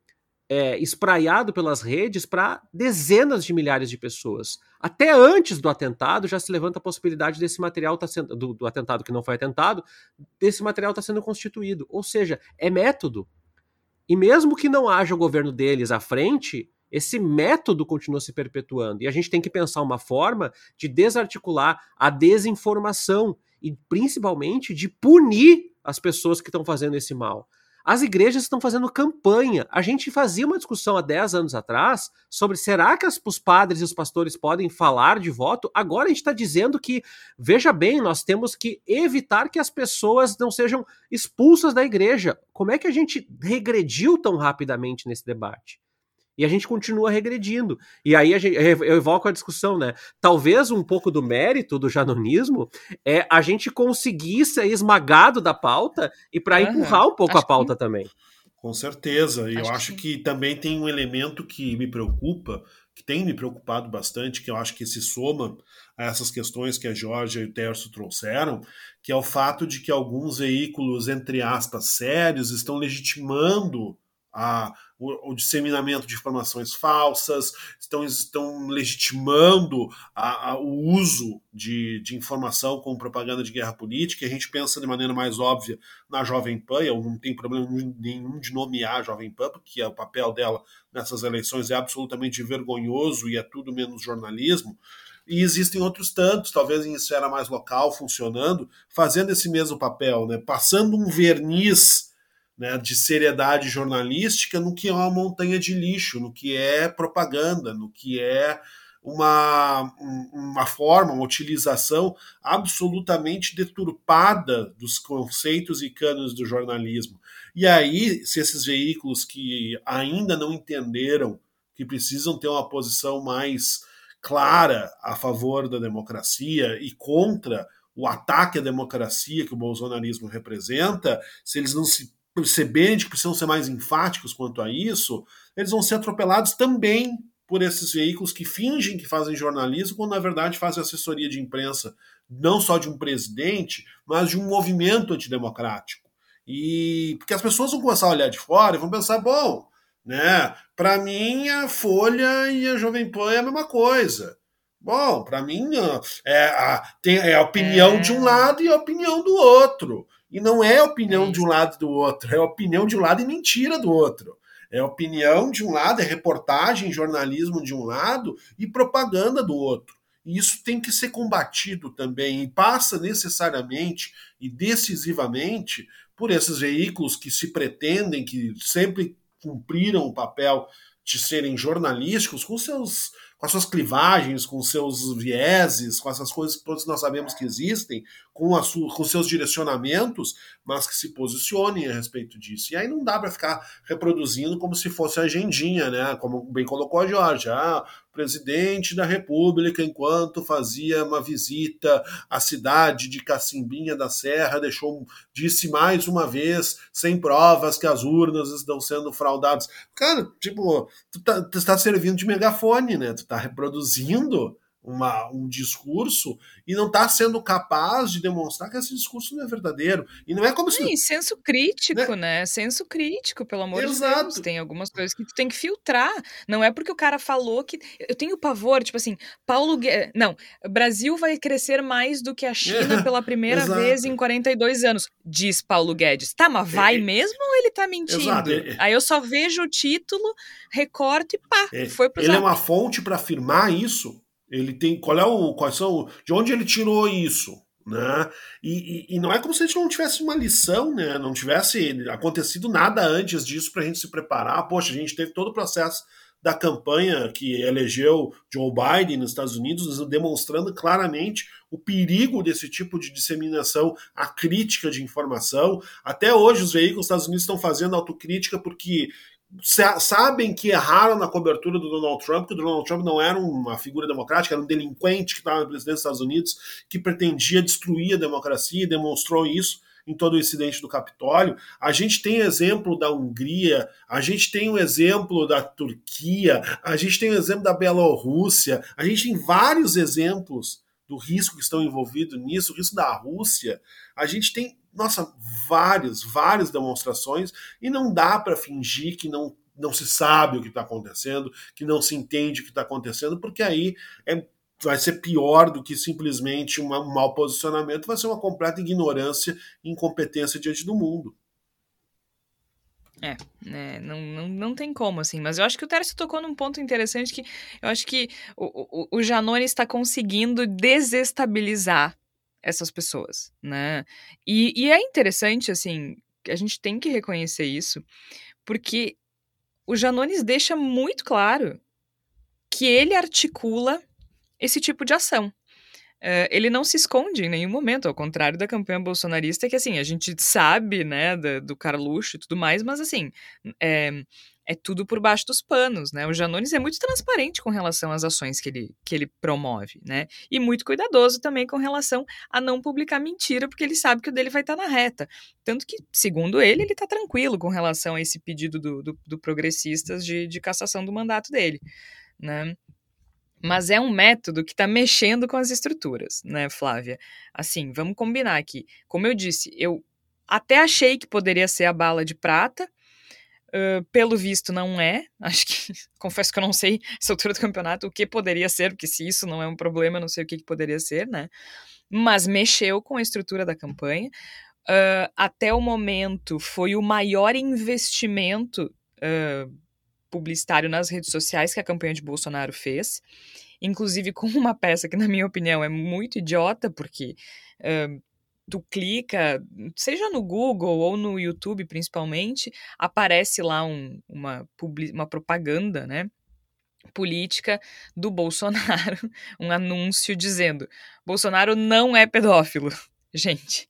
[SPEAKER 4] é, espraiado pelas redes para dezenas de milhares de pessoas. Até antes do atentado já se levanta a possibilidade desse material tá sendo, do, do atentado que não foi atentado, desse material está sendo constituído. Ou seja, é método. E mesmo que não haja o governo deles à frente, esse método continua se perpetuando. E a gente tem que pensar uma forma de desarticular a desinformação e principalmente de punir as pessoas que estão fazendo esse mal. As igrejas estão fazendo campanha. A gente fazia uma discussão há 10 anos atrás sobre será que os padres e os pastores podem falar de voto? Agora a gente está dizendo que, veja bem, nós temos que evitar que as pessoas não sejam expulsas da igreja. Como é que a gente regrediu tão rapidamente nesse debate? E a gente continua regredindo. E aí gente, eu evoco a discussão, né? Talvez um pouco do mérito do janonismo é a gente conseguir ser esmagado da pauta e para uhum. empurrar um pouco acho a pauta que... também.
[SPEAKER 3] Com certeza. E eu acho que... que também tem um elemento que me preocupa, que tem me preocupado bastante, que eu acho que se soma a essas questões que a Georgia e o Terço trouxeram, que é o fato de que alguns veículos, entre aspas, sérios, estão legitimando a, o, o, disseminamento de informações falsas, estão, estão legitimando a, a, o uso de, de informação com propaganda de guerra política. A gente pensa de maneira mais óbvia na Jovem Pan, eu não tenho problema nenhum de nomear a Jovem Pan, porque o papel dela nessas eleições é absolutamente vergonhoso e é tudo menos jornalismo. E existem outros tantos, talvez em esfera mais local, funcionando, fazendo esse mesmo papel, né? passando um verniz né, de seriedade jornalística no que é uma montanha de lixo, no que é propaganda, no que é uma, uma forma, uma utilização absolutamente deturpada dos conceitos e cânones do jornalismo. E aí, se esses veículos que ainda não entenderam que precisam ter uma posição mais clara a favor da democracia e contra o ataque à democracia que o bolsonarismo representa, se eles não se perceberem que precisam ser mais enfáticos quanto a isso, eles vão ser atropelados também por esses veículos que fingem que fazem jornalismo, quando na verdade fazem assessoria de imprensa, não só de um presidente, mas de um movimento antidemocrático. E porque as pessoas vão começar a olhar de fora e vão pensar, bom, né, para mim a Folha e a Jovem Pan é a mesma coisa. Bom, para mim é a, tem, é a opinião é... de um lado e a opinião do outro. E não é opinião é de um lado e do outro, é opinião de um lado e mentira do outro. É opinião de um lado, é reportagem, jornalismo de um lado e propaganda do outro. E isso tem que ser combatido também e passa necessariamente e decisivamente por esses veículos que se pretendem, que sempre cumpriram o papel de serem jornalísticos com seus com as suas clivagens, com seus vieses, com essas coisas que todos nós sabemos que existem, com, a sua, com seus direcionamentos, mas que se posicionem a respeito disso. E aí não dá para ficar reproduzindo como se fosse agendinha, né? Como bem colocou a Jorge. Ah, presidente da República, enquanto fazia uma visita à cidade de Cacimbinha da Serra, deixou disse mais uma vez, sem provas, que as urnas estão sendo fraudadas. Cara, tipo, tu tá, tu tá servindo de megafone, né? Tu tá reproduzindo uma, um discurso e não está sendo capaz de demonstrar que esse discurso não é verdadeiro. E não é como se.
[SPEAKER 1] Sim, senso crítico, né? né? Senso crítico, pelo amor Exato. de Deus. Tem algumas coisas que tu tem que filtrar. Não é porque o cara falou que. Eu tenho pavor, tipo assim, Paulo Guedes. Não, Brasil vai crescer mais do que a China pela primeira Exato. vez em 42 anos, diz Paulo Guedes. Tá, mas vai é, mesmo ou ele tá mentindo? Exato. É, Aí eu só vejo o título, recorto e pá,
[SPEAKER 3] é,
[SPEAKER 1] foi pro
[SPEAKER 3] Ele zap. é uma fonte para afirmar isso ele tem. Qual é o. Quais são. De onde ele tirou isso? Né? E, e, e, não é como se a gente não tivesse uma lição, né? não tivesse acontecido nada antes disso para a gente se preparar. Poxa, a gente teve todo o processo da campanha que elegeu Joe Biden nos Estados Unidos, demonstrando claramente o perigo desse tipo de disseminação, a crítica de informação. Até hoje, os veículos dos Estados Unidos estão fazendo autocrítica porque sabem que erraram na cobertura do Donald Trump, que o Donald Trump não era uma figura democrática, era um delinquente que estava na presidência dos Estados Unidos, que pretendia destruir a democracia e demonstrou isso em todo o incidente do Capitólio. A gente tem exemplo da Hungria, a gente tem o exemplo da Turquia, a gente tem o exemplo da Bielorrússia, a gente tem vários exemplos do risco que estão envolvidos nisso, o risco da Rússia. A gente tem, nossa, vários, várias demonstrações e não dá para fingir que não não se sabe o que está acontecendo, que não se entende o que está acontecendo, porque aí é, vai ser pior do que simplesmente uma, um mau posicionamento, vai ser uma completa ignorância e incompetência diante do mundo.
[SPEAKER 1] É, né, não, não, não tem como, assim. Mas eu acho que o Tércio tocou num ponto interessante que eu acho que o, o, o Janone está conseguindo desestabilizar essas pessoas, né? E, e é interessante, assim, a gente tem que reconhecer isso, porque o Janones deixa muito claro que ele articula esse tipo de ação. Uh, ele não se esconde em nenhum momento, ao contrário da campanha bolsonarista, que assim, a gente sabe, né, do, do Carluxo e tudo mais, mas assim, é, é tudo por baixo dos panos, né? O Janones é muito transparente com relação às ações que ele, que ele promove, né? E muito cuidadoso também com relação a não publicar mentira, porque ele sabe que o dele vai estar na reta. Tanto que, segundo ele, ele está tranquilo com relação a esse pedido do, do, do progressistas de, de cassação do mandato dele, né? Mas é um método que está mexendo com as estruturas, né, Flávia? Assim, vamos combinar aqui. Como eu disse, eu até achei que poderia ser a bala de prata, Uh, pelo visto, não é. Acho que. Confesso que eu não sei, essa altura do campeonato, o que poderia ser, porque se isso não é um problema, eu não sei o que, que poderia ser, né? Mas mexeu com a estrutura da campanha. Uh, até o momento, foi o maior investimento uh, publicitário nas redes sociais que a campanha de Bolsonaro fez. Inclusive com uma peça que, na minha opinião, é muito idiota, porque tu clica, seja no Google ou no YouTube principalmente, aparece lá um, uma, uma propaganda, né? política do Bolsonaro, um anúncio dizendo: Bolsonaro não é pedófilo. Gente,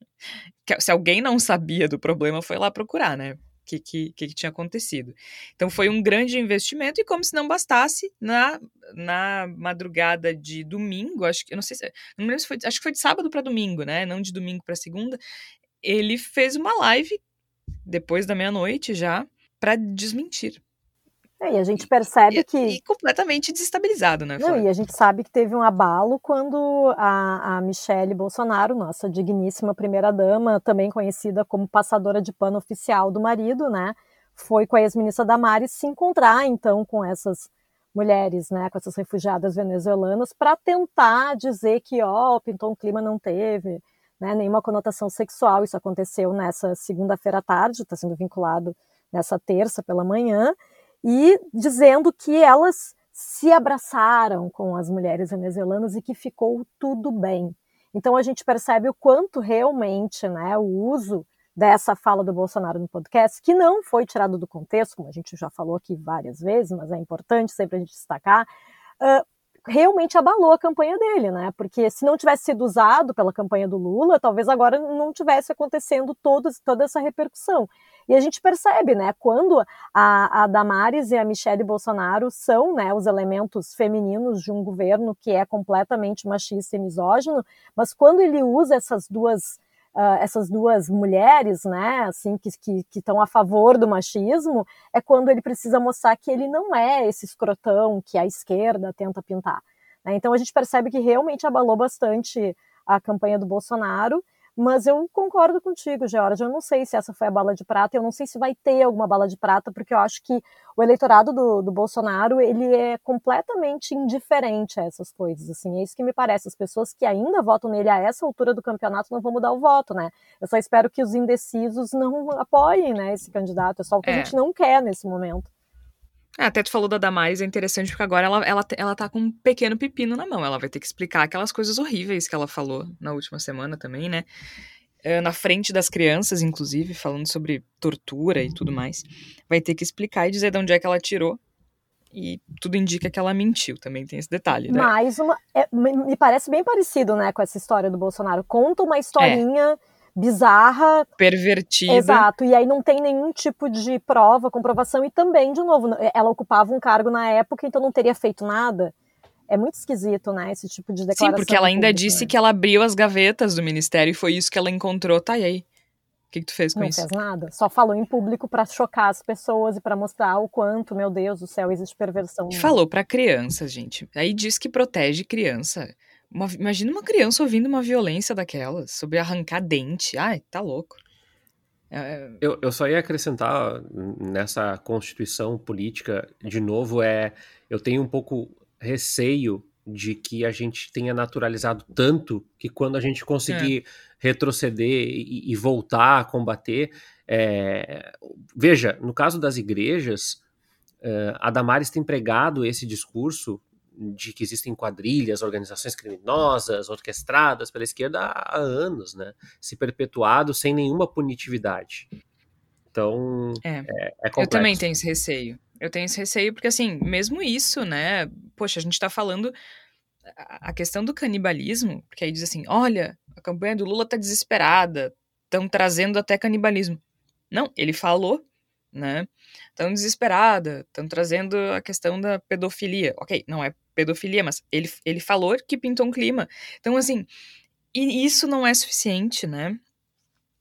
[SPEAKER 1] se alguém não sabia do problema, foi lá procurar, né? Que, que, que tinha acontecido. Então foi um grande investimento, e como se não bastasse, na, na madrugada de domingo, acho que, eu não sei se, não lembro se foi, acho que foi de sábado para domingo, né? Não de domingo para segunda, ele fez uma live depois da meia-noite já para desmentir.
[SPEAKER 2] É, e a gente percebe
[SPEAKER 1] e,
[SPEAKER 2] que.
[SPEAKER 1] E completamente desestabilizado, né?
[SPEAKER 2] Não, e a gente sabe que teve um abalo quando a, a Michelle Bolsonaro, nossa digníssima primeira-dama, também conhecida como passadora de pano oficial do marido, né? Foi com a ex-ministra Damares se encontrar, então, com essas mulheres, né? Com essas refugiadas venezuelanas, para tentar dizer que, ó, pintou um clima, não teve. Né, nenhuma conotação sexual. Isso aconteceu nessa segunda-feira à tarde, está sendo vinculado nessa terça pela manhã e dizendo que elas se abraçaram com as mulheres venezuelanas e que ficou tudo bem. Então a gente percebe o quanto realmente né, o uso dessa fala do Bolsonaro no podcast, que não foi tirado do contexto, como a gente já falou aqui várias vezes, mas é importante sempre a gente destacar, uh, realmente abalou a campanha dele, né? Porque se não tivesse sido usado pela campanha do Lula, talvez agora não tivesse acontecendo todo, toda essa repercussão. E a gente percebe, né, quando a, a Damares e a Michelle Bolsonaro são, né, os elementos femininos de um governo que é completamente machista e misógino, mas quando ele usa essas duas Uh, essas duas mulheres, né, assim, que estão a favor do machismo, é quando ele precisa mostrar que ele não é esse escrotão que a esquerda tenta pintar. Né? Então a gente percebe que realmente abalou bastante a campanha do Bolsonaro mas eu concordo contigo, George. Eu não sei se essa foi a bala de prata, eu não sei se vai ter alguma bala de prata, porque eu acho que o eleitorado do, do Bolsonaro ele é completamente indiferente a essas coisas. Assim, é isso que me parece. As pessoas que ainda votam nele a essa altura do campeonato não vão mudar o voto, né? Eu só espero que os indecisos não apoiem né, esse candidato. É só o que é. a gente não quer nesse momento.
[SPEAKER 1] É, até tu falou da Damares, é interessante porque agora ela, ela, ela tá com um pequeno pepino na mão. Ela vai ter que explicar aquelas coisas horríveis que ela falou na última semana também, né? É, na frente das crianças, inclusive, falando sobre tortura e tudo mais. Vai ter que explicar e dizer de onde é que ela tirou. E tudo indica que ela mentiu, também tem esse detalhe, né?
[SPEAKER 2] Mais uma. É, me parece bem parecido, né, com essa história do Bolsonaro. Conta uma historinha. É bizarra.
[SPEAKER 1] Pervertida.
[SPEAKER 2] Exato. E aí não tem nenhum tipo de prova, comprovação. E também, de novo, ela ocupava um cargo na época, então não teria feito nada. É muito esquisito, né, esse tipo de declaração.
[SPEAKER 1] Sim, porque ela ainda
[SPEAKER 2] pública.
[SPEAKER 1] disse que ela abriu as gavetas do ministério e foi isso que ela encontrou. Tá, e aí? O que, que tu fez com
[SPEAKER 2] não
[SPEAKER 1] isso?
[SPEAKER 2] Não fez nada. Só falou em público para chocar as pessoas e para mostrar o quanto, meu Deus do céu, existe perversão.
[SPEAKER 1] Falou para criança, gente. Aí diz que protege criança. Uma, imagina uma criança ouvindo uma violência daquelas, sobre arrancar dente. Ai, tá louco.
[SPEAKER 4] É... Eu, eu só ia acrescentar nessa constituição política, de novo, é eu tenho um pouco receio de que a gente tenha naturalizado tanto que quando a gente conseguir é. retroceder e, e, voltar a combater. É... Veja, no caso das igrejas, é, a Damares tem pregado esse discurso de que existem quadrilhas, organizações criminosas, orquestradas pela esquerda há anos, né? Se perpetuado sem nenhuma punitividade. Então, é, é, é
[SPEAKER 1] Eu também tenho esse receio. Eu tenho esse receio porque, assim, mesmo isso, né? Poxa, a gente tá falando a questão do canibalismo, porque aí diz assim, olha, a campanha do Lula tá desesperada, estão trazendo até canibalismo. Não, ele falou, né? Estão desesperada, estão trazendo a questão da pedofilia. Ok, não é pedofilia, mas ele, ele falou que pintou um clima. Então, assim, e isso não é suficiente, né?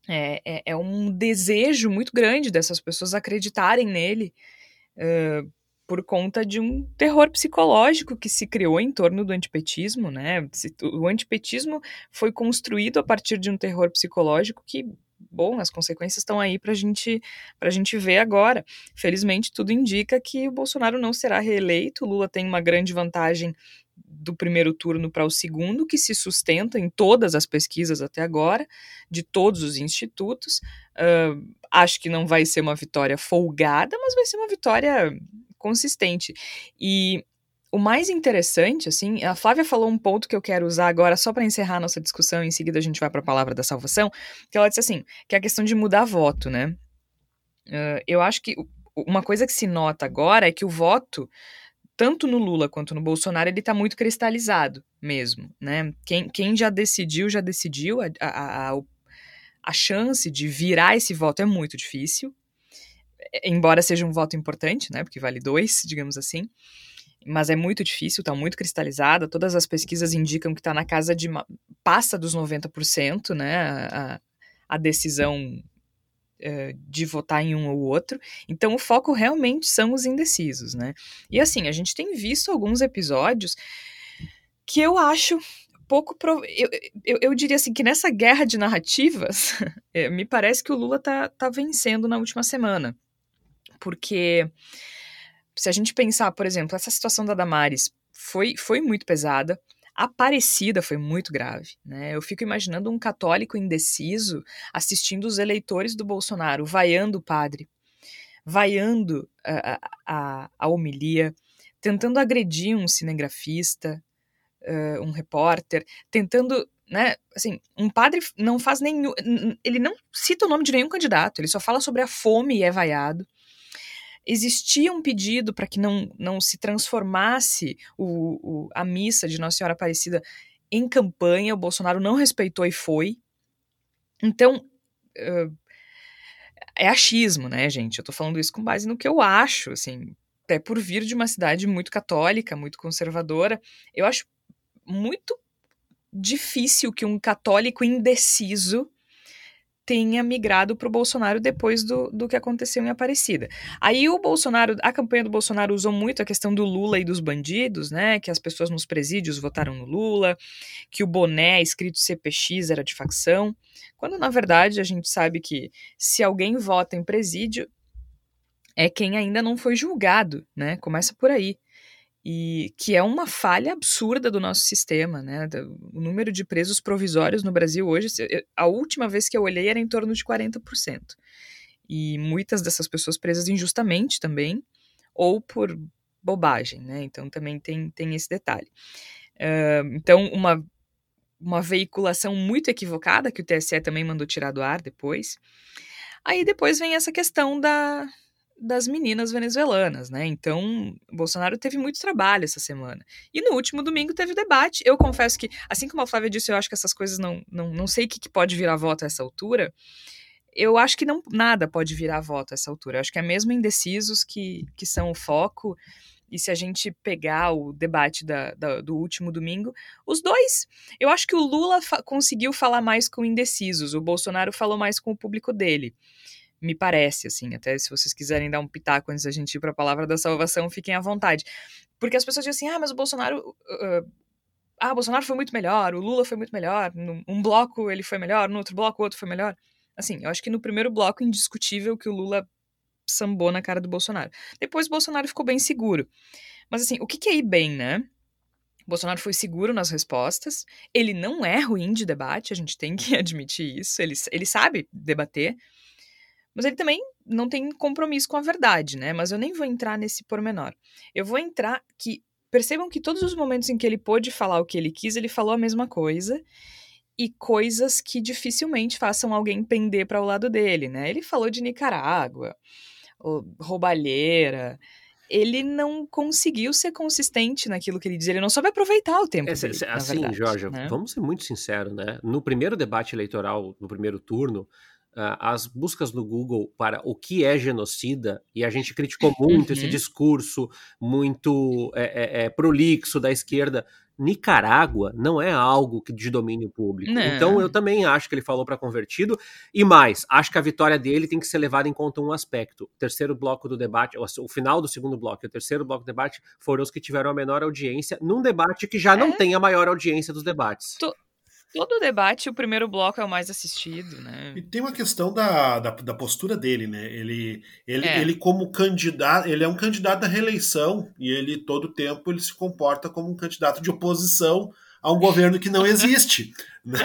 [SPEAKER 1] É, é, é um desejo muito grande dessas pessoas acreditarem nele uh, por conta de um terror psicológico que se criou em torno do antipetismo, né? O antipetismo foi construído a partir de um terror psicológico que bom, as consequências estão aí para gente, a gente ver agora. Felizmente, tudo indica que o Bolsonaro não será reeleito. O Lula tem uma grande vantagem do primeiro turno para o segundo, que se sustenta em todas as pesquisas até agora, de todos os institutos. Uh, acho que não vai ser uma vitória folgada, mas vai ser uma vitória consistente. E o mais interessante, assim, a Flávia falou um ponto que eu quero usar agora só para encerrar nossa discussão, em seguida a gente vai para a palavra da salvação, que ela disse assim, que é a questão de mudar voto, né? Uh, eu acho que uma coisa que se nota agora é que o voto, tanto no Lula quanto no Bolsonaro, ele está muito cristalizado mesmo, né? Quem, quem já decidiu, já decidiu, a, a, a, a chance de virar esse voto é muito difícil, embora seja um voto importante, né? Porque vale dois, digamos assim mas é muito difícil, está muito cristalizada. Todas as pesquisas indicam que está na casa de. passa dos 90%, né? A, a decisão é, de votar em um ou outro. Então, o foco realmente são os indecisos, né? E assim, a gente tem visto alguns episódios que eu acho pouco. Prov... Eu, eu, eu, diria assim que nessa guerra de narrativas, é, me parece que o Lula tá, tá vencendo na última semana. Porque se a gente pensar, por exemplo, essa situação da Damares foi, foi muito pesada. Aparecida foi muito grave, né? Eu fico imaginando um católico indeciso assistindo os eleitores do Bolsonaro, vaiando o padre, vaiando a, a, a homilia, tentando agredir um cinegrafista, uh, um repórter, tentando né, assim, um padre não faz nenhum, ele não cita o nome de nenhum candidato, ele só fala sobre a fome e é vaiado existia um pedido para que não, não se transformasse o, o, a missa de Nossa Senhora Aparecida em campanha, o Bolsonaro não respeitou e foi. Então, uh, é achismo, né, gente? Eu tô falando isso com base no que eu acho, assim, até por vir de uma cidade muito católica, muito conservadora. Eu acho muito difícil que um católico indeciso tenha migrado para o Bolsonaro depois do, do que aconteceu em Aparecida. Aí o Bolsonaro, a campanha do Bolsonaro usou muito a questão do Lula e dos bandidos, né? Que as pessoas nos presídios votaram no Lula, que o boné escrito CPX era de facção, quando na verdade a gente sabe que se alguém vota em presídio é quem ainda não foi julgado, né? Começa por aí e que é uma falha absurda do nosso sistema, né? O número de presos provisórios no Brasil hoje, a última vez que eu olhei era em torno de 40%. E muitas dessas pessoas presas injustamente também, ou por bobagem, né? Então também tem, tem esse detalhe. Uh, então, uma, uma veiculação muito equivocada, que o TSE também mandou tirar do ar depois. Aí depois vem essa questão da, das meninas venezuelanas, né? Então, Bolsonaro teve muito trabalho essa semana. E no último domingo teve debate. Eu confesso que, assim como a Flávia disse, eu acho que essas coisas não, não, não sei o que, que pode virar voto a essa altura. Eu acho que não nada pode virar voto a essa altura. Eu acho que é mesmo indecisos que, que são o foco. E se a gente pegar o debate da, da, do último domingo, os dois, eu acho que o Lula fa conseguiu falar mais com indecisos, o Bolsonaro falou mais com o público dele. Me parece, assim, até se vocês quiserem dar um pitaco antes da gente ir para a palavra da salvação, fiquem à vontade. Porque as pessoas dizem assim: ah, mas o Bolsonaro. Uh, ah, o Bolsonaro foi muito melhor, o Lula foi muito melhor, num bloco ele foi melhor, no outro bloco o outro foi melhor. Assim, eu acho que no primeiro bloco, indiscutível que o Lula sambou na cara do Bolsonaro. Depois o Bolsonaro ficou bem seguro. Mas assim, o que, que é ir bem, né? O Bolsonaro foi seguro nas respostas. Ele não é ruim de debate, a gente tem que admitir isso. Ele, ele sabe debater. Mas ele também não tem compromisso com a verdade, né? Mas eu nem vou entrar nesse pormenor. Eu vou entrar que. Percebam que todos os momentos em que ele pôde falar o que ele quis, ele falou a mesma coisa e coisas que dificilmente façam alguém pender para o lado dele, né? Ele falou de Nicarágua, roubalheira. Ele não conseguiu ser consistente naquilo que ele diz. Ele não soube aproveitar o tempo. É, dele,
[SPEAKER 4] assim,
[SPEAKER 1] verdade,
[SPEAKER 4] Jorge,
[SPEAKER 1] né?
[SPEAKER 4] vamos ser muito sinceros, né? No primeiro debate eleitoral, no primeiro turno, as buscas no Google para o que é genocida, e a gente criticou muito uhum. esse discurso muito é, é, é, prolixo da esquerda. Nicarágua não é algo de domínio público. Não. Então eu também acho que ele falou para convertido. E mais, acho que a vitória dele tem que ser levada em conta um aspecto. O terceiro bloco do debate, o final do segundo bloco e o terceiro bloco do debate foram os que tiveram a menor audiência num debate que já não é? tem a maior audiência dos debates.
[SPEAKER 1] Tô todo debate, o primeiro bloco é o mais assistido, né?
[SPEAKER 3] E tem uma questão da, da, da postura dele, né? Ele, ele, é. ele como candidato, ele é um candidato à reeleição e ele todo tempo ele se comporta como um candidato de oposição a um governo que não existe. Né?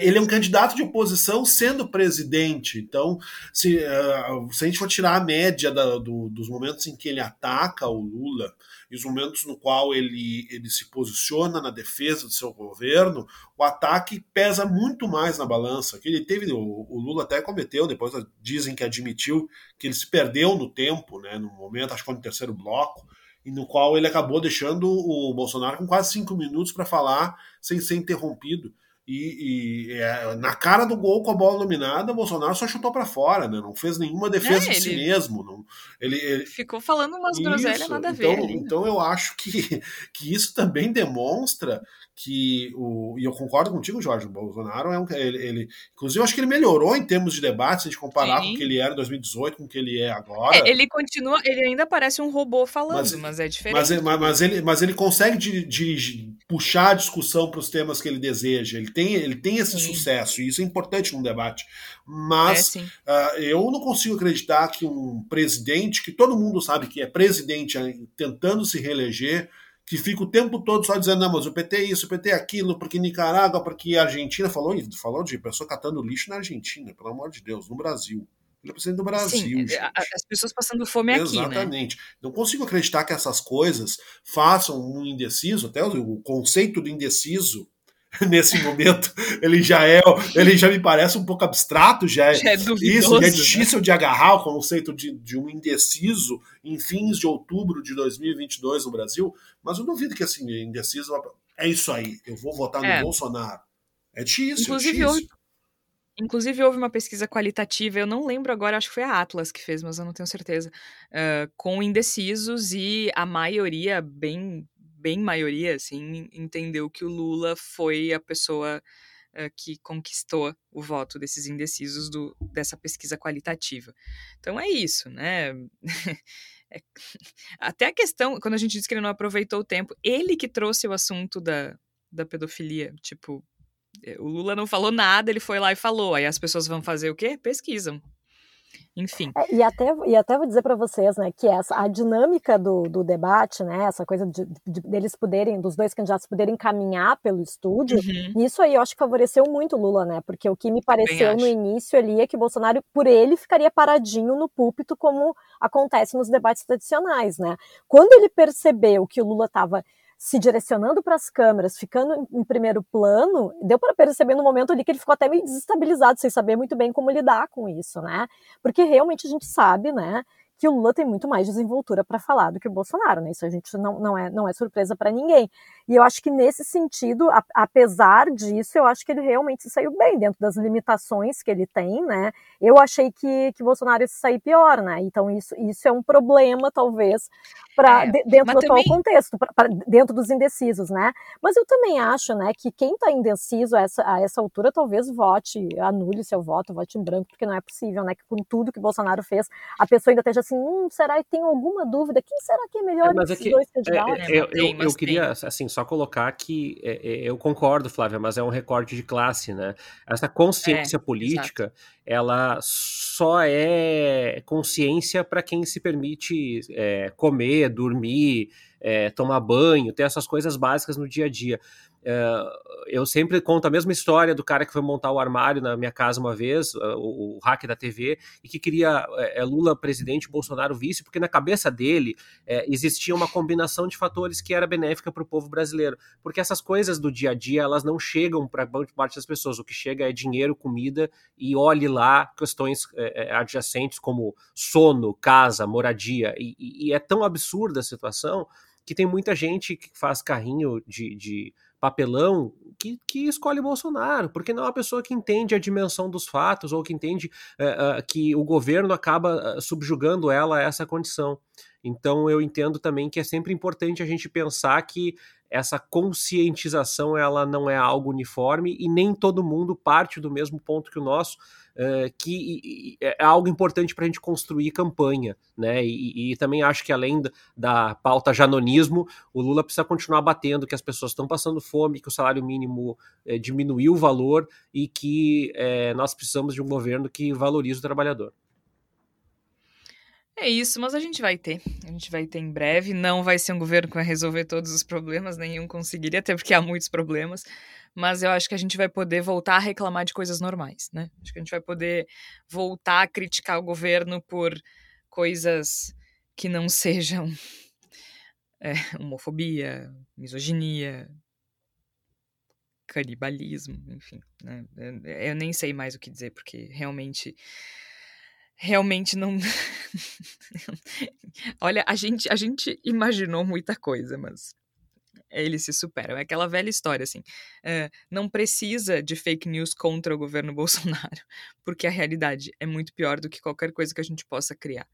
[SPEAKER 3] ele é um candidato de oposição sendo presidente. Então, se, uh, se a gente for tirar a média da, do, dos momentos em que ele ataca o Lula e os momentos no qual ele, ele se posiciona na defesa do seu governo, o ataque pesa muito mais na balança. Que ele teve, o, o Lula até cometeu, depois dizem que admitiu que ele se perdeu no tempo, né, no momento, acho que foi no terceiro bloco, e no qual ele acabou deixando o Bolsonaro com quase cinco minutos para falar sem ser interrompido. E, e é, na cara do gol com a bola dominada, o Bolsonaro só chutou para fora, né? Não fez nenhuma defesa é, de si mesmo. Não, ele, ele,
[SPEAKER 1] ficou falando umas groselhas nada a
[SPEAKER 3] ver.
[SPEAKER 1] Então,
[SPEAKER 3] ali, né? então eu acho que, que isso também demonstra que o e eu concordo contigo, Jorge, o Bolsonaro é um ele, ele inclusive eu acho que ele melhorou em termos de debate se a gente comparar Sim. com o que ele era em 2018 com o que ele é agora.
[SPEAKER 1] É, ele continua, ele ainda parece um robô falando, mas, mas é diferente.
[SPEAKER 3] Mas, mas, mas, ele, mas ele consegue dirigir, puxar a discussão para os temas que ele deseja. Ele tem, ele tem esse Sim. sucesso e isso é importante no debate. Mas é, uh, eu não consigo acreditar que um presidente que todo mundo sabe que é presidente tentando se reeleger que fica o tempo todo só dizendo, não, mas o PT é isso, o PT é aquilo, porque Nicarágua, porque a Argentina falou, falou de pessoa catando lixo na Argentina, pelo amor de Deus, no Brasil. Ele é do Brasil. Sim, gente.
[SPEAKER 1] as pessoas passando fome
[SPEAKER 3] Exatamente.
[SPEAKER 1] aqui, né?
[SPEAKER 3] Exatamente. Não consigo acreditar que essas coisas façam um indeciso, até o conceito do indeciso nesse momento ele já é ele já me parece um pouco abstrato já, é, já é isso é né? difícil né? de agarrar o conceito de, de um indeciso em fins de outubro de 2022 no Brasil mas eu duvido que assim indeciso é isso aí eu vou votar é. no Bolsonaro é difícil
[SPEAKER 1] inclusive
[SPEAKER 3] é difícil.
[SPEAKER 1] Inclusive houve uma pesquisa qualitativa eu não lembro agora acho que foi a Atlas que fez mas eu não tenho certeza uh, com indecisos e a maioria bem bem maioria, assim, entendeu que o Lula foi a pessoa uh, que conquistou o voto desses indecisos do, dessa pesquisa qualitativa. Então é isso, né? é, até a questão, quando a gente diz que ele não aproveitou o tempo, ele que trouxe o assunto da, da pedofilia, tipo, o Lula não falou nada, ele foi lá e falou. Aí as pessoas vão fazer o quê? Pesquisam. Enfim.
[SPEAKER 2] É, e, até, e até vou dizer para vocês, né, que essa, a dinâmica do, do debate, né, essa coisa de, de, deles poderem, dos dois candidatos poderem caminhar pelo estúdio, uhum. isso aí eu acho que favoreceu muito o Lula, né, porque o que me pareceu no início ali é que o Bolsonaro, por ele, ficaria paradinho no púlpito, como acontece nos debates tradicionais, né. Quando ele percebeu que o Lula estava se direcionando para as câmeras, ficando em primeiro plano, deu para perceber no momento ali que ele ficou até meio desestabilizado, sem saber muito bem como lidar com isso, né? Porque realmente a gente sabe, né, que o Lula tem muito mais desenvoltura para falar do que o Bolsonaro, né? Isso a gente não, não, é, não é surpresa para ninguém. E eu acho que nesse sentido, a, apesar disso, eu acho que ele realmente saiu bem dentro das limitações que ele tem, né? Eu achei que, que o Bolsonaro ia sair pior, né? Então isso, isso é um problema, talvez, para é, dentro do também... atual contexto, pra, pra, dentro dos indecisos, né? Mas eu também acho, né, que quem está indeciso a essa, a essa altura talvez vote, anule seu voto, vote em branco, porque não é possível, né, que com tudo que Bolsonaro fez, a pessoa ainda esteja assim, hum, será que tem alguma dúvida? Quem será que é melhor é,
[SPEAKER 4] desses é que, dois candidatos? É, é, eu, eu, eu queria, assim, só colocar que é, é, eu concordo, Flávia, mas é um recorte de classe, né? Essa consciência política, exato. ela só é consciência para quem se permite comer, dormir, tomar banho, ter essas coisas básicas no dia a dia. Uh, eu sempre conto a mesma história do cara que foi montar o armário na minha casa uma vez, uh, o, o hack da TV, e que queria uh, Lula presidente, Bolsonaro vice, porque na cabeça dele existia uma combinação de fatores que era benéfica para o povo brasileiro. Porque essas coisas do dia a dia, elas não chegam para parte das pessoas. O que chega é dinheiro, comida e olhe lá questões adjacentes como sono, casa, moradia. E, e é tão absurda a situação que tem muita gente que faz carrinho de, de papelão que, que escolhe Bolsonaro, porque não é uma pessoa que entende a dimensão dos fatos ou que entende uh, uh, que o governo acaba uh, subjugando ela a essa condição. Então eu entendo também que é sempre importante a gente pensar que essa conscientização ela não é algo uniforme e nem todo mundo parte do mesmo ponto que o nosso, uh, que é algo importante para a gente construir campanha, né? E, e, também acho que além da pauta janonismo, o Lula precisa continuar batendo que as pessoas estão passando fome, que o salário mínimo uh, diminuiu o valor e que uh, nós precisamos de um governo que valorize o trabalhador.
[SPEAKER 1] É isso, mas a gente vai ter. A gente vai ter em breve. Não vai ser um governo que vai resolver todos os problemas, nenhum conseguiria, até porque há muitos problemas. Mas eu acho que a gente vai poder voltar a reclamar de coisas normais, né? Acho que a gente vai poder voltar a criticar o governo por coisas que não sejam é, homofobia, misoginia, canibalismo, enfim. Né? Eu nem sei mais o que dizer, porque realmente realmente não. Olha, a gente, a gente imaginou muita coisa, mas eles se superam. É aquela velha história, assim. Uh, não precisa de fake news contra o governo Bolsonaro, porque a realidade é muito pior do que qualquer coisa que a gente possa criar.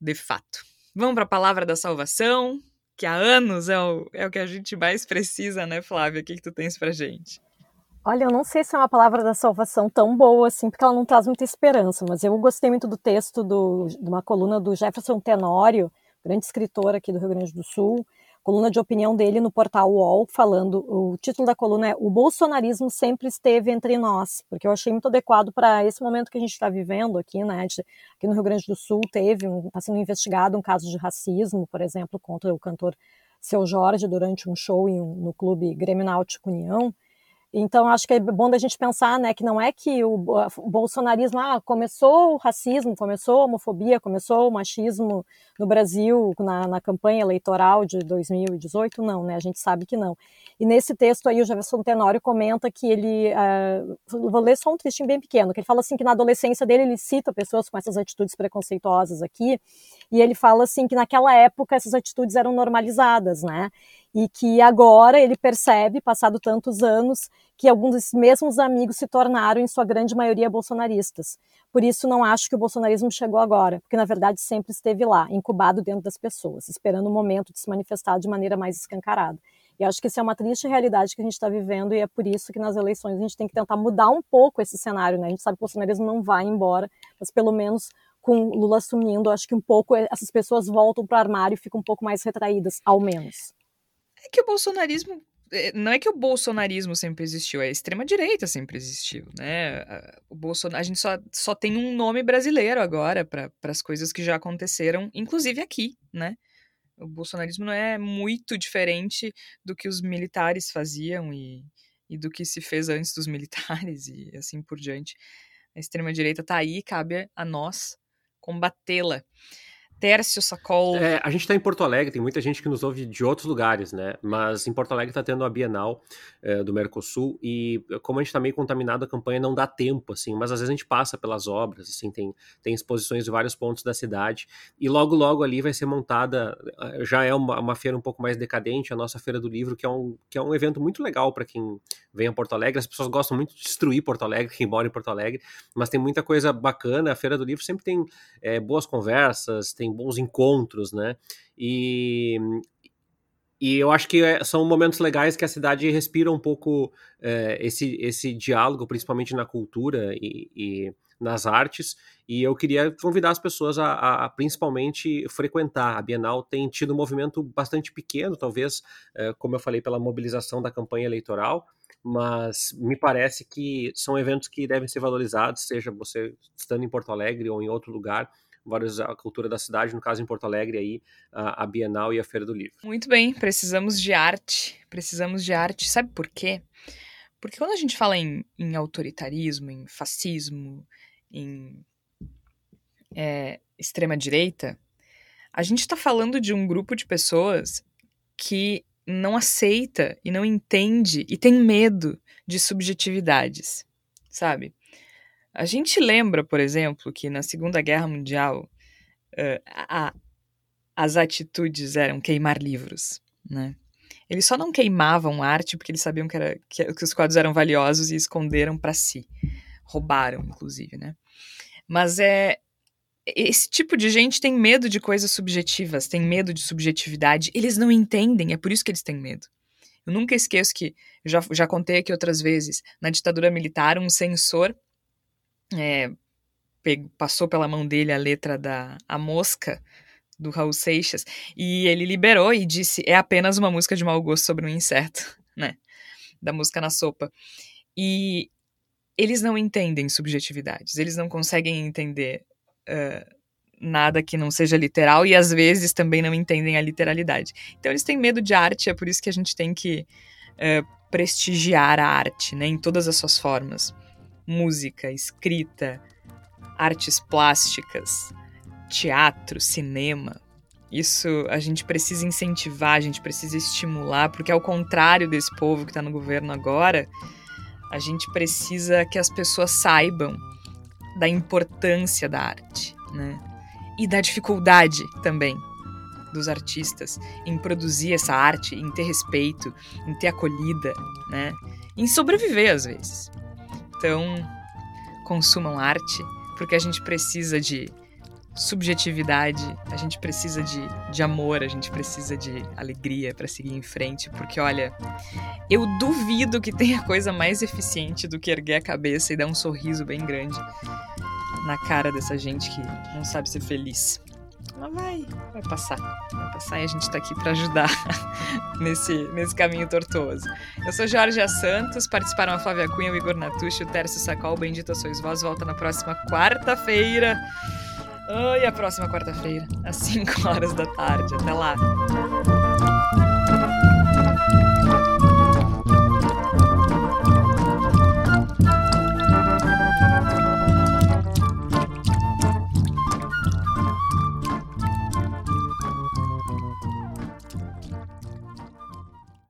[SPEAKER 1] De fato. Vamos para a palavra da salvação, que há anos é o, é o que a gente mais precisa, né, Flávia? O que, que tu tens pra gente?
[SPEAKER 2] Olha, eu não sei se é uma palavra da salvação tão boa assim, porque ela não traz muita esperança, mas eu gostei muito do texto do, de uma coluna do Jefferson Tenório, grande escritor aqui do Rio Grande do Sul, coluna de opinião dele no portal UOL, falando, o título da coluna é O Bolsonarismo sempre esteve entre nós, porque eu achei muito adequado para esse momento que a gente está vivendo aqui, né, de, aqui no Rio Grande do Sul teve, está sendo investigado um caso de racismo, por exemplo, contra o cantor Seu Jorge durante um show um, no clube Grêmio Náutico União, então, acho que é bom da gente pensar, né, que não é que o, bolsonarismo, ah, começou o racismo, começou a homofobia, começou o machismo no Brasil na, na campanha eleitoral de 2018, não, né, a gente sabe que não. E nesse texto aí, o Jefferson Tenório comenta que ele, uh, vou ler só um trechinho bem pequeno, que ele fala assim que na adolescência dele ele cita pessoas com essas atitudes preconceituosas aqui, e ele fala assim que naquela época essas atitudes eram normalizadas, né, e que agora ele percebe, passado tantos anos, que alguns desses mesmos amigos se tornaram, em sua grande maioria, bolsonaristas. Por isso, não acho que o bolsonarismo chegou agora, porque na verdade sempre esteve lá, incubado dentro das pessoas, esperando o momento de se manifestar de maneira mais escancarada. E acho que isso é uma triste realidade que a gente está vivendo, e é por isso que nas eleições a gente tem que tentar mudar um pouco esse cenário. Né? A gente sabe que o bolsonarismo não vai embora, mas pelo menos com Lula assumindo, acho que um pouco essas pessoas voltam para o armário e ficam um pouco mais retraídas, ao menos.
[SPEAKER 1] É que o bolsonarismo. Eh, não é que o bolsonarismo sempre existiu, é a extrema-direita sempre existiu, né? O a gente só, só tem um nome brasileiro agora para as coisas que já aconteceram, inclusive aqui, né? O bolsonarismo não é muito diferente do que os militares faziam e, e do que se fez antes dos militares e assim por diante. A extrema-direita está aí, cabe a nós combatê-la. Tércio Sacol.
[SPEAKER 4] É, a gente está em Porto Alegre, tem muita gente que nos ouve de outros lugares, né? Mas em Porto Alegre está tendo a Bienal é, do Mercosul e como a gente está meio contaminado, a campanha não dá tempo, assim, mas às vezes a gente passa pelas obras, assim, tem, tem exposições de vários pontos da cidade e logo, logo ali vai ser montada, eh, já é uma, uma feira um pouco mais decadente, a nossa Feira do Livro, que é um, que é um evento muito legal para quem vem a Porto Alegre. As pessoas gostam muito de destruir Porto Alegre, quem mora em Porto Alegre, mas tem muita coisa bacana. A Feira do Livro sempre tem é, boas conversas, tem bons encontros, né? E, e eu acho que é, são momentos legais que a cidade respira um pouco é, esse, esse diálogo, principalmente na cultura e, e, nas artes. E eu queria convidar as pessoas a, a, a, principalmente frequentar. A Bienal tem tido um movimento bastante pequeno, talvez, é, como eu falei, pela mobilização da campanha eleitoral, mas me parece que são eventos que devem ser valorizados, seja você estando em Porto Alegre ou em outro lugar vários a cultura da cidade, no caso em Porto Alegre aí a, a Bienal e a Feira do Livro.
[SPEAKER 1] Muito bem, precisamos de arte, precisamos de arte. Sabe por quê? Porque quando a gente fala em, em autoritarismo, em fascismo, em é, extrema direita, a gente está falando de um grupo de pessoas que não aceita e não entende e tem medo de subjetividades, sabe? A gente lembra, por exemplo, que na Segunda Guerra Mundial uh, a, as atitudes eram queimar livros, né? Eles só não queimavam arte porque eles sabiam que, era, que, que os quadros eram valiosos e esconderam para si. Roubaram, inclusive, né? Mas é esse tipo de gente tem medo de coisas subjetivas, tem medo de subjetividade. Eles não entendem, é por isso que eles têm medo. Eu nunca esqueço que, já, já contei aqui outras vezes, na ditadura militar, um censor é, passou pela mão dele a letra da A Mosca, do Raul Seixas, e ele liberou e disse: é apenas uma música de mau gosto sobre um inseto, né? Da música na sopa. E eles não entendem subjetividades, eles não conseguem entender uh, nada que não seja literal e às vezes também não entendem a literalidade. Então eles têm medo de arte, é por isso que a gente tem que prestigiar a arte, né, em todas as suas formas música, escrita, artes plásticas, teatro, cinema. Isso a gente precisa incentivar, a gente precisa estimular, porque ao contrário desse povo que está no governo agora, a gente precisa que as pessoas saibam da importância da arte, né? E da dificuldade também dos artistas em produzir essa arte, em ter respeito, em ter acolhida, né? Em sobreviver às vezes. Então, consumam arte, porque a gente precisa de subjetividade, a gente precisa de, de amor, a gente precisa de alegria para seguir em frente, porque olha, eu duvido que tenha coisa mais eficiente do que erguer a cabeça e dar um sorriso bem grande na cara dessa gente que não sabe ser feliz. Vai, vai passar. Vai passar e a gente tá aqui para ajudar nesse, nesse caminho tortuoso. Eu sou Jorge Santos, participaram a Flávia Cunha, o Igor Natucci, o Tércio Sacol, Bendita Sois Vós, volta na próxima quarta-feira. Ai, a próxima quarta-feira, às 5 horas da tarde. Até lá.